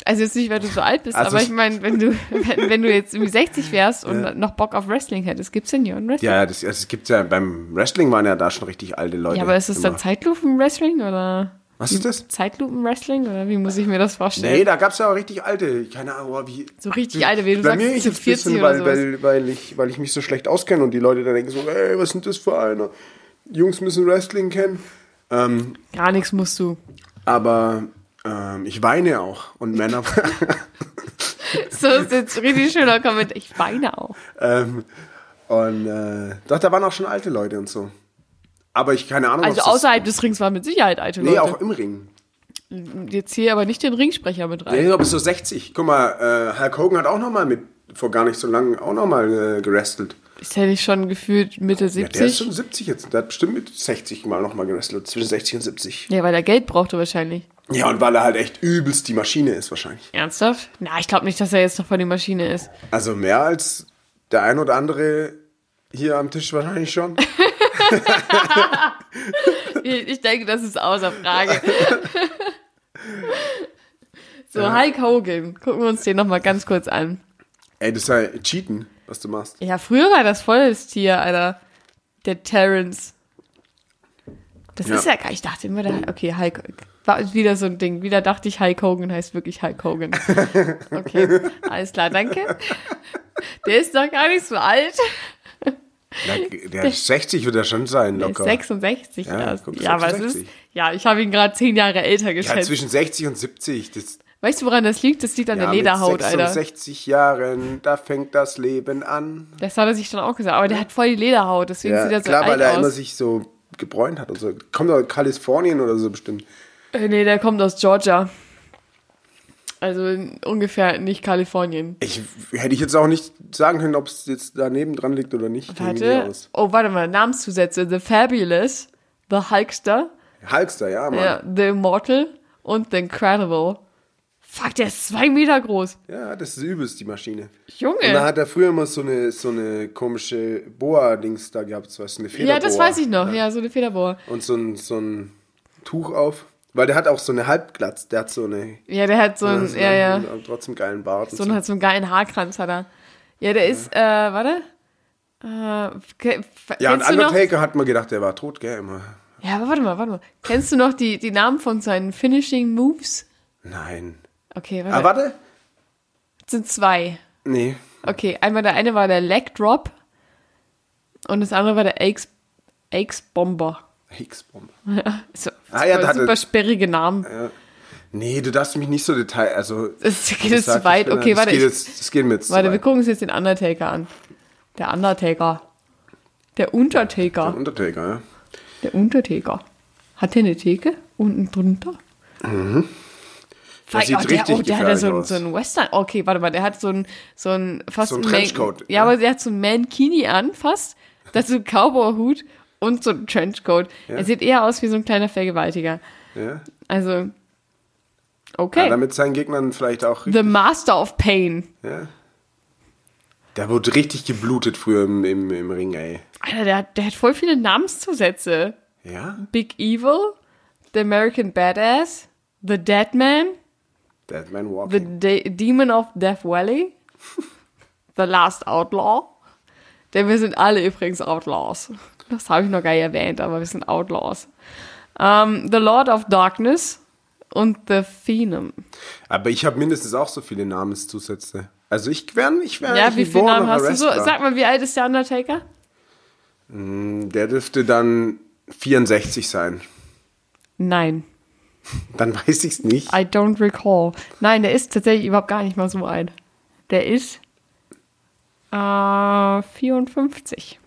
Also jetzt nicht, weil du so alt bist, Also aber es- ich meine, wenn du, wenn, wenn du jetzt irgendwie 60 wärst und noch Bock auf Wrestling hättest, gibt es Senioren-Wrestling? Ja, das, also es gibt ja beim Wrestling waren ja da schon richtig alte Leute. Ja, aber ist das dann. Zeitlupen-Wrestling oder Was ist das? Zeitlupen-Wrestling oder wie muss ich mir das vorstellen? Nee, da gab's ja auch richtig alte. Keine Ahnung, wie. So richtig alte, wie du Bei sagst, mir ich jetzt 40 bisschen, weil, weil, weil, ich, weil ich mich so schlecht auskenne und die Leute dann denken so, ey, was sind das für eine? Jungs müssen Wrestling kennen. Ähm, Gar nichts musst du. aber ähm, ich weine auch. Und Männer. So ist jetzt richtig schöner Kommentar. Ich weine auch. ähm, und äh, doch, da waren auch schon alte Leute und so. Aber ich keine Ahnung. Also außerhalb des Rings waren mit Sicherheit alte Nee, Leute. auch im Ring. Jetzt hier aber nicht den Ringsprecher mit rein. Nee, aber so 60. Guck mal, äh, Hulk Hogan hat auch noch mal mit, vor gar nicht so lange, auch noch mal äh, gerestelt. Ist der nicht schon gefühlt Mitte Ja, der ist 70? schon 70 jetzt. Der hat bestimmt mit 60 mal noch mal gerestelt. Zwischen 60 und 70. Ja, weil er Geld brauchte wahrscheinlich. Ja, und weil er halt echt übelst die Maschine ist wahrscheinlich. Ernsthaft? Na, ich glaube nicht, dass er jetzt noch vor die Maschine ist. Also mehr als der ein oder andere hier am Tisch wahrscheinlich schon. Ich, denke, das ist außer Frage. so, Hulk Hogan. Gucken wir uns den nochmal ganz kurz an. Ey, das ist ja Cheaten, was du machst. Ja, früher war das voll das Tier, Alter. Der Terrence. Das Ja. ist ja gar ich dachte immer, der, okay, Hulk, war wieder so ein Ding. Wieder dachte ich, Hulk Hogan heißt wirklich Hulk Hogan. Okay, alles klar, danke. Der ist doch gar nicht so alt. Der, der 60 wird er schon sein, Der ist locker. 66 Ja, erst. guck, Ja, was ist? 66. Ja, ich habe ihn gerade zehn Jahre älter Ja, geschätzt. zwischen 60 und 70. Das, weißt du, woran das liegt? Das liegt an ja, der Lederhaut, mit Alter. 66 Jahren, da fängt das Leben an. Das hat er sich dann auch gesagt. Aber der hat voll die Lederhaut, deswegen Ja, sieht er so klar, weil alt er immer aus. sich so gebräunt hat und so. Kommt aus Kalifornien oder so bestimmt. Äh, nee, der kommt aus Georgia. Also in- ungefähr nicht Kalifornien. Ich hätte ich jetzt auch nicht sagen können, ob es jetzt daneben dran liegt oder nicht. Warte. Oh, warte mal. Namenszusätze. The Fabulous, The Hulkster, Hulkster, ja, Mann. ja, The Immortal und The Incredible. Fuck, der ist zwei Meter groß. Ja, das ist übelst, die Maschine. Junge. Und da hat er früher immer so eine, so eine komische Boa-Dings da gehabt, so was, eine Federboa. ja, das weiß ich noch. Ja, so eine Federbohr. Und so ein, so ein Tuch auf. Weil der hat auch so eine Halbglatz. Der hat so eine. Ja, der hat so ein, so ja, ja. einen, trotzdem geilen Bart. und So einen, hat so einen geilen Haarkranz hat er. Ja, der ist, äh, warte. Äh, Ja, und du noch? Undertaker hat man gedacht, der war tot, gell, immer. Ja, aber warte mal, warte mal. Kennst du noch die, die Namen von seinen Finishing Moves? Nein. Okay, warte. Ah, warte. Es sind zwei. Nee. Okay, einmal der eine war der Leg Drop und das andere war der Axe Bomber. Higgs-Bombe. So, Ah, ja, super, hatte- sperrige Namen. Nee, du darfst mich nicht so detail. Also. Das geht jetzt zu weit. Okay, das warte, Geht ich- jetzt, das geht mir jetzt Warte, wir gucken uns jetzt den Undertaker an. Der Undertaker. Der Untertaker. Der Undertaker, ja. Der Untertaker. Hat der eine Theke unten drunter? Mhm. Der Fuck, sieht oh, der, richtig oh, der hat ja so, so einen Western. Okay, warte mal, der hat so ein, so ein fast So ein Man- Trenchcoat, Ja, ja. aber der hat so ein Mankini an, fast. Dazu ein Cowboy-Hut und so ein Trenchcoat. Ja. Er sieht eher aus wie so ein kleiner Vergewaltiger. ja. Also, ja okay. damit seinen Gegnern vielleicht auch. The Master of Pain. Ja. Der wurde richtig geblutet früher im, im, im Ring, ey. Alter, der, hat- der hat voll viele Namenszusätze. Ja? Big Evil, The American Badass, The Dead Man, Dead Man The Walking. De Demon of Death Valley, The Last Outlaw. Denn wir sind alle übrigens Outlaws. Das habe ich noch gar nicht erwähnt, aber wir sind Outlaws. Ähm, the Lord of Darkness und The Phenom. Aber ich habe mindestens auch so viele Namenszusätze. Also ich wäre ich wär Ja, wie viele Namen hast du so? Sag mal, wie alt ist der Undertaker? Der dürfte dann 64 sein. Nein, Dann weiß ich es nicht. I don't recall. Nein, der ist tatsächlich überhaupt gar nicht mal so alt. Der ist äh, 54.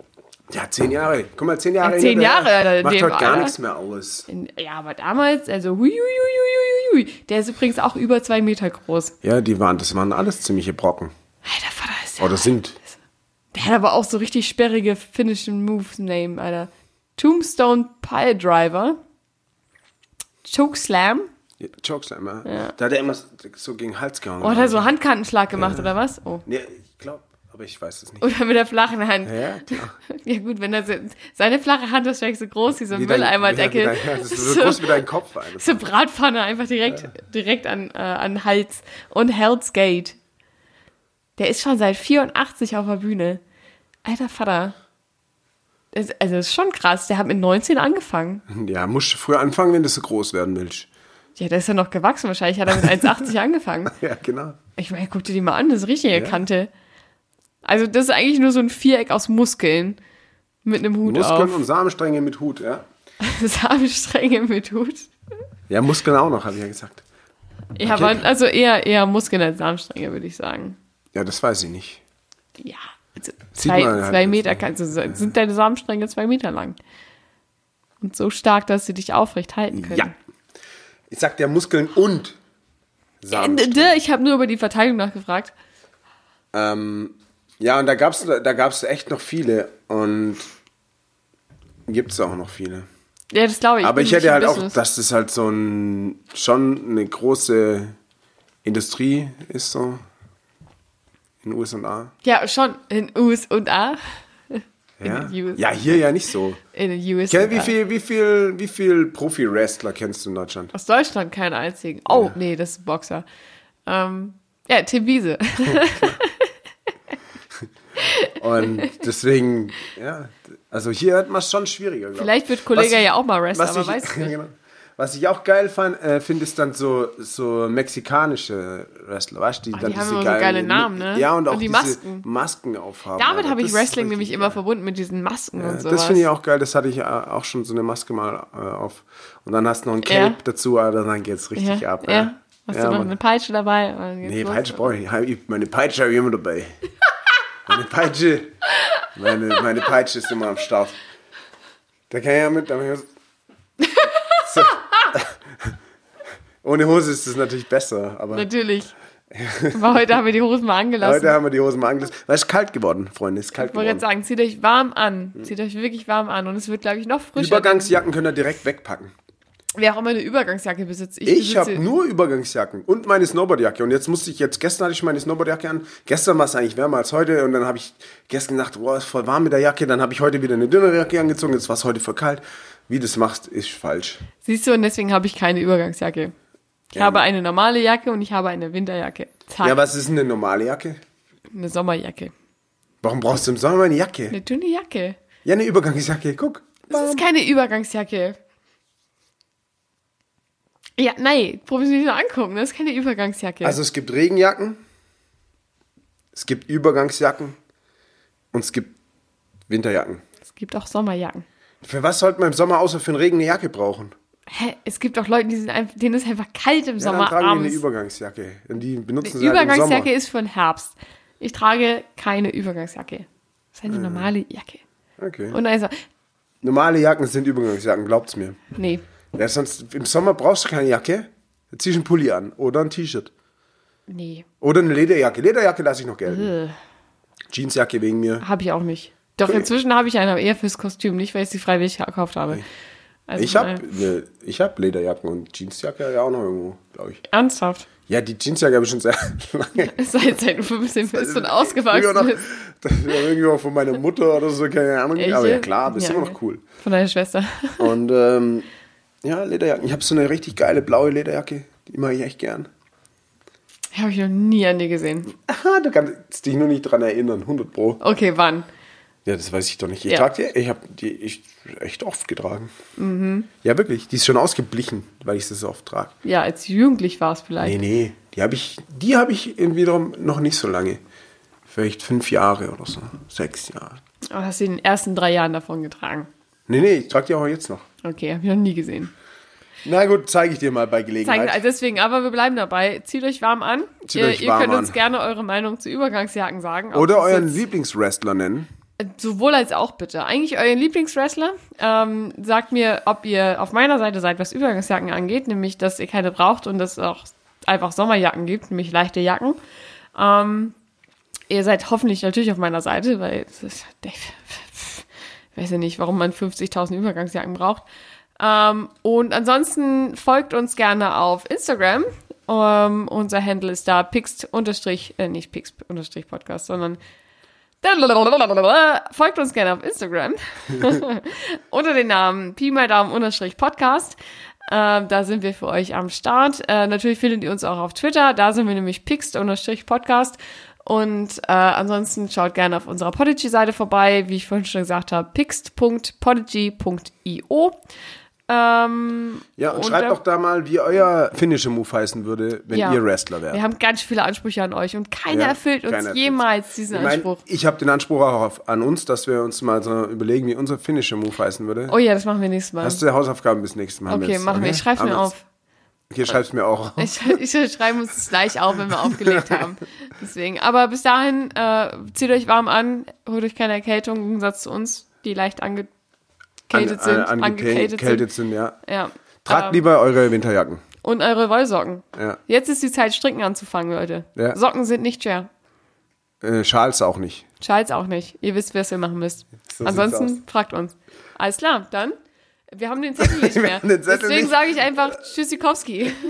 Ja, zehn Jahre. Guck mal, zehn Jahre. Ja, zehn. Jahre, Alter, Macht heute gar nichts mehr aus. In, ja, aber damals, also hui, hui, hui, hui, hui, hui. Der ist übrigens auch über zwei Meter groß. Ja, die waren, das waren alles ziemliche Brocken. Alter, Vater ist ja. Oder sind. Der hat aber auch so richtig sperrige Finishing Moves Name, Alter. Tombstone Pile Driver. Chokeslam. Ja, Chokeslam, ja. Da hat er immer so gegen den Hals gehauen. Oh, hat er so Handkantenschlag gemacht, oder was? Oh. Nee, aber ich weiß es nicht. Oder mit der flachen Hand. Ja, klar. Ja gut, wenn er so, seine flache Hand ist vielleicht so groß wie so ein Mülleimerdeckel. Ja, ja, das ist so groß wie dein Kopf. Einfach. So Bratpfanne einfach direkt, direkt an, äh, an Hals. Und Hell's Gate. Der ist schon seit 84 auf der Bühne. Alter Vater. Das, also das ist schon krass. Der hat mit 19 angefangen. Ja, musst du früher anfangen, wenn du so groß werden willst. Ja, der ist ja noch gewachsen. Wahrscheinlich hat er mit 1,80 angefangen. Ja, genau. Ich meine, guck dir die mal an. Das ist richtig eine Kante. Also das ist eigentlich nur so ein Viereck aus Muskeln. Mit einem Hut Muskeln auf. und Samenstränge mit Hut, ja. Samenstränge mit Hut. Ja, Muskeln auch noch, habe ich ja gesagt. Ja, Okay. aber also eher, eher Muskeln als Samenstränge, würde ich sagen. Ja, das weiß ich nicht. Ja, also zwei, halt zwei Meter nicht. kannst du, sind deine Samenstränge zwei Meter lang. Und so stark, dass sie dich aufrecht halten können. Ja. Ich sag der Muskeln und Äh, Samenstränge. Ich habe nur über die Verteilung nachgefragt. Ähm, ja, und da gab's da gab's echt noch viele und gibt's auch noch viele. Ja, das glaube ich. Aber ich hätte halt auch, Business. dass das halt so ein schon eine große Industrie ist so in den USA. Ja, schon in US und A. Ja, In den USA. ja hier ja nicht so. In den US. Kenn, wie viel, wie viel, wie viel Profi-Wrestler kennst du in Deutschland? Aus Deutschland keinen einzigen. Oh, nee, das ist ein Boxer. Ähm, ja, Tim Wiese. Und deswegen, ja, also hier hat man es schon schwieriger. glaub ich. Vielleicht wird Kollege Was ja auch mal Wrestler, aber ich, weiß ich genau. Was ich auch geil fand, äh, finde ist dann so, so mexikanische Wrestler, weißt du? Die, Ah, dann die haben diese immer so geilen- geile Namen, ne? Ja, und auch Und die Masken. Masken aufhaben. Damit habe ich Wrestling nämlich geil. immer verbunden mit diesen Masken und Ja, sowas. das finde ich auch geil, das hatte ich äh, auch schon so eine Maske mal äh, auf. Und dann hast du noch ein Cape Ja. dazu, Alter, dann geht's richtig ja, ab. ja. Hast du noch eine Peitsche dabei? Und Nee, los. Peitsche brauche ich nicht. Meine Peitsche habe ich immer dabei. meine Peitsche, meine, meine Peitsche ist immer am Start. Da kann ich ja mit, so. Ohne Hose ist es natürlich besser, aber Natürlich. Aber heute haben wir die Hosen mal angelassen. heute haben wir die Hosen mal angelassen. Weil es ist kalt geworden, Freunde, es ist kalt ich wollte jetzt sagen, zieht euch warm an. Zieht euch wirklich warm an. Und es wird, glaube ich, noch frischer. Übergangsjacken könnt ihr direkt wegpacken. Wer auch immer eine Übergangsjacke besitzt. Ich, Ich habe nur Übergangsjacken und meine Snowboardjacke. Und jetzt musste ich, jetzt gestern hatte ich meine Snowboardjacke an. Gestern war es eigentlich wärmer als heute. Und dann habe ich gestern gedacht, boah, ist voll warm mit der Jacke. Dann habe ich heute wieder eine dünnere Jacke angezogen. Jetzt war es heute voll kalt. Wie du das machst, ist falsch. Siehst du, und deswegen habe ich keine Übergangsjacke. Ich Ja. habe eine normale Jacke und ich habe eine Winterjacke. Zack. Ja, was ist eine normale Jacke? eine Sommerjacke. Warum brauchst du im Sommer eine Jacke? Eine dünne Jacke. Ja, eine Übergangsjacke. Guck. Das ist keine Übergangsjacke. Ja, nein, mal angucken. Das ist keine Übergangsjacke. Also es gibt Regenjacken, es gibt Übergangsjacken und es gibt Winterjacken. es gibt auch Sommerjacken. Für was sollte man im Sommer außer für den Regen eine Jacke brauchen? Hä? Es gibt auch Leute, die sind einfach, denen ist einfach kalt im Ja, Sommer dann tragen die eine abends. Übergangsjacke. Und die benutzen Die sie halt im Übergangsjacke Sommer. ist für den Herbst. Ich trage keine Übergangsjacke. Das ist eine normale Jacke. Okay. Und er, Normale Jacken sind Übergangsjacken, glaubt's mir. nee. Ja, sonst im Sommer brauchst du keine Jacke. Da ziehst du einen Pulli an oder ein T-Shirt. Nee. Oder eine Lederjacke. Lederjacke lasse ich noch gelten. Äh, Jeansjacke wegen mir. habe ich auch nicht. Doch inzwischen habe ich eine, aber eher fürs Kostüm, nicht weil ich sie freiwillig gekauft habe. Also, Ich habe äh, ne, ich hab Lederjacken und Jeansjacke ja auch noch irgendwo, glaube ich. Ernsthaft. Ja, die Jeansjacke habe ich schon sehr lange. Seit, seit du ein bisschen bist und ausgewachsen noch, bist. das war irgendwie auch von meiner Mutter oder so, keine Ahnung. Echt? Aber ja klar, das ist Ja, immer ja. noch cool. Von deiner Schwester. Und ähm, ja, Lederjacken. Ich habe so eine richtig geile blaue Lederjacke. Die mache ich echt gern. Habe ich noch nie an dir gesehen. Aha, du kannst dich nur nicht dran erinnern. 100 Pro. Okay, wann? Ja, das weiß ich doch nicht. Ich Ja. trage die, ich habe die ich echt oft getragen. Ja, wirklich. Die ist schon ausgeblichen, weil ich sie so oft trage. Ja, als Jugendlich war es vielleicht. Nee, nee. Die habe ich, die habe ich wiederum noch nicht so lange. Vielleicht fünf Jahre oder so. Sechs Jahre. Aber hast du in den ersten drei Jahren davon getragen? Nee, nee, ich trage die auch jetzt noch. Okay, habe ich noch nie gesehen. Na gut, zeige ich dir mal bei Gelegenheit. Zeigen, also deswegen, aber wir bleiben dabei. Zieht euch warm an. Zieht ihr euch ihr warm könnt an. uns gerne eure Meinung zu Übergangsjacken sagen. Oder euren Lieblingswrestler nennen. Sowohl als auch bitte. Eigentlich euren Lieblingswrestler. Ähm, sagt mir, ob ihr auf meiner Seite seid, was Übergangsjacken angeht, nämlich, dass ihr keine braucht und dass es auch einfach Sommerjacken gibt, nämlich leichte Jacken. Ähm, ihr seid hoffentlich natürlich auf meiner Seite, weil es ist, ich weiß ja nicht, warum man 50.000 Übergangsjacken braucht. Ähm, und ansonsten folgt uns gerne auf Instagram. Ähm, unser Handle ist da pixt unterstrich, äh, nicht pixt unterstrich Podcast, sondern Folgt uns gerne auf Instagram unter dem Namen Pi mal Daumen unterstrich Podcast. Ähm, da sind wir für euch am Start. Äh, natürlich findet ihr uns auch auf Twitter. Da sind wir nämlich pixt unterstrich Podcast. Und äh, ansonsten schaut gerne auf unserer Podigy-Seite vorbei, wie ich vorhin schon gesagt habe, pixt.podigy.io. Ähm, Ja, und, Und schreibt doch da mal, wie euer Finisher Move heißen würde, wenn Ja. ihr Wrestler wärt. wir haben ganz viele Ansprüche an euch und keiner Ja, erfüllt uns keiner jemals diesen Ich, mein, Anspruch. ich habe den Anspruch auch auf, an uns, dass wir uns mal so überlegen, wie unser Finisher Move heißen würde. Oh ja, das machen wir nächstes Mal. Hast du Hausaufgaben bis nächstes Mal? Okay, machen wir. Ich schreib's Haben mir auf. Okay, schreib's mir auch. Ich, ich schreibe uns das gleich auf, wenn wir aufgelegt haben. Deswegen. Aber bis dahin, äh, zieht euch warm an, holt euch keine Erkältung, im Gegensatz zu uns, die leicht angekältet sind. An, angekältet sind. sind, ja. Ja. Tragt Ähm, lieber eure Winterjacken. Und eure Wollsocken. Ja. Jetzt ist die Zeit, stricken anzufangen, Leute. Ja. Socken sind nicht schwer. Äh, Schals auch nicht. Schals auch nicht. Ihr wisst, was ihr machen müsst. So Ansonsten fragt uns. Alles klar, dann. Wir haben den Zettel nicht mehr. Zettel Deswegen sage ich einfach Tschüssikowski.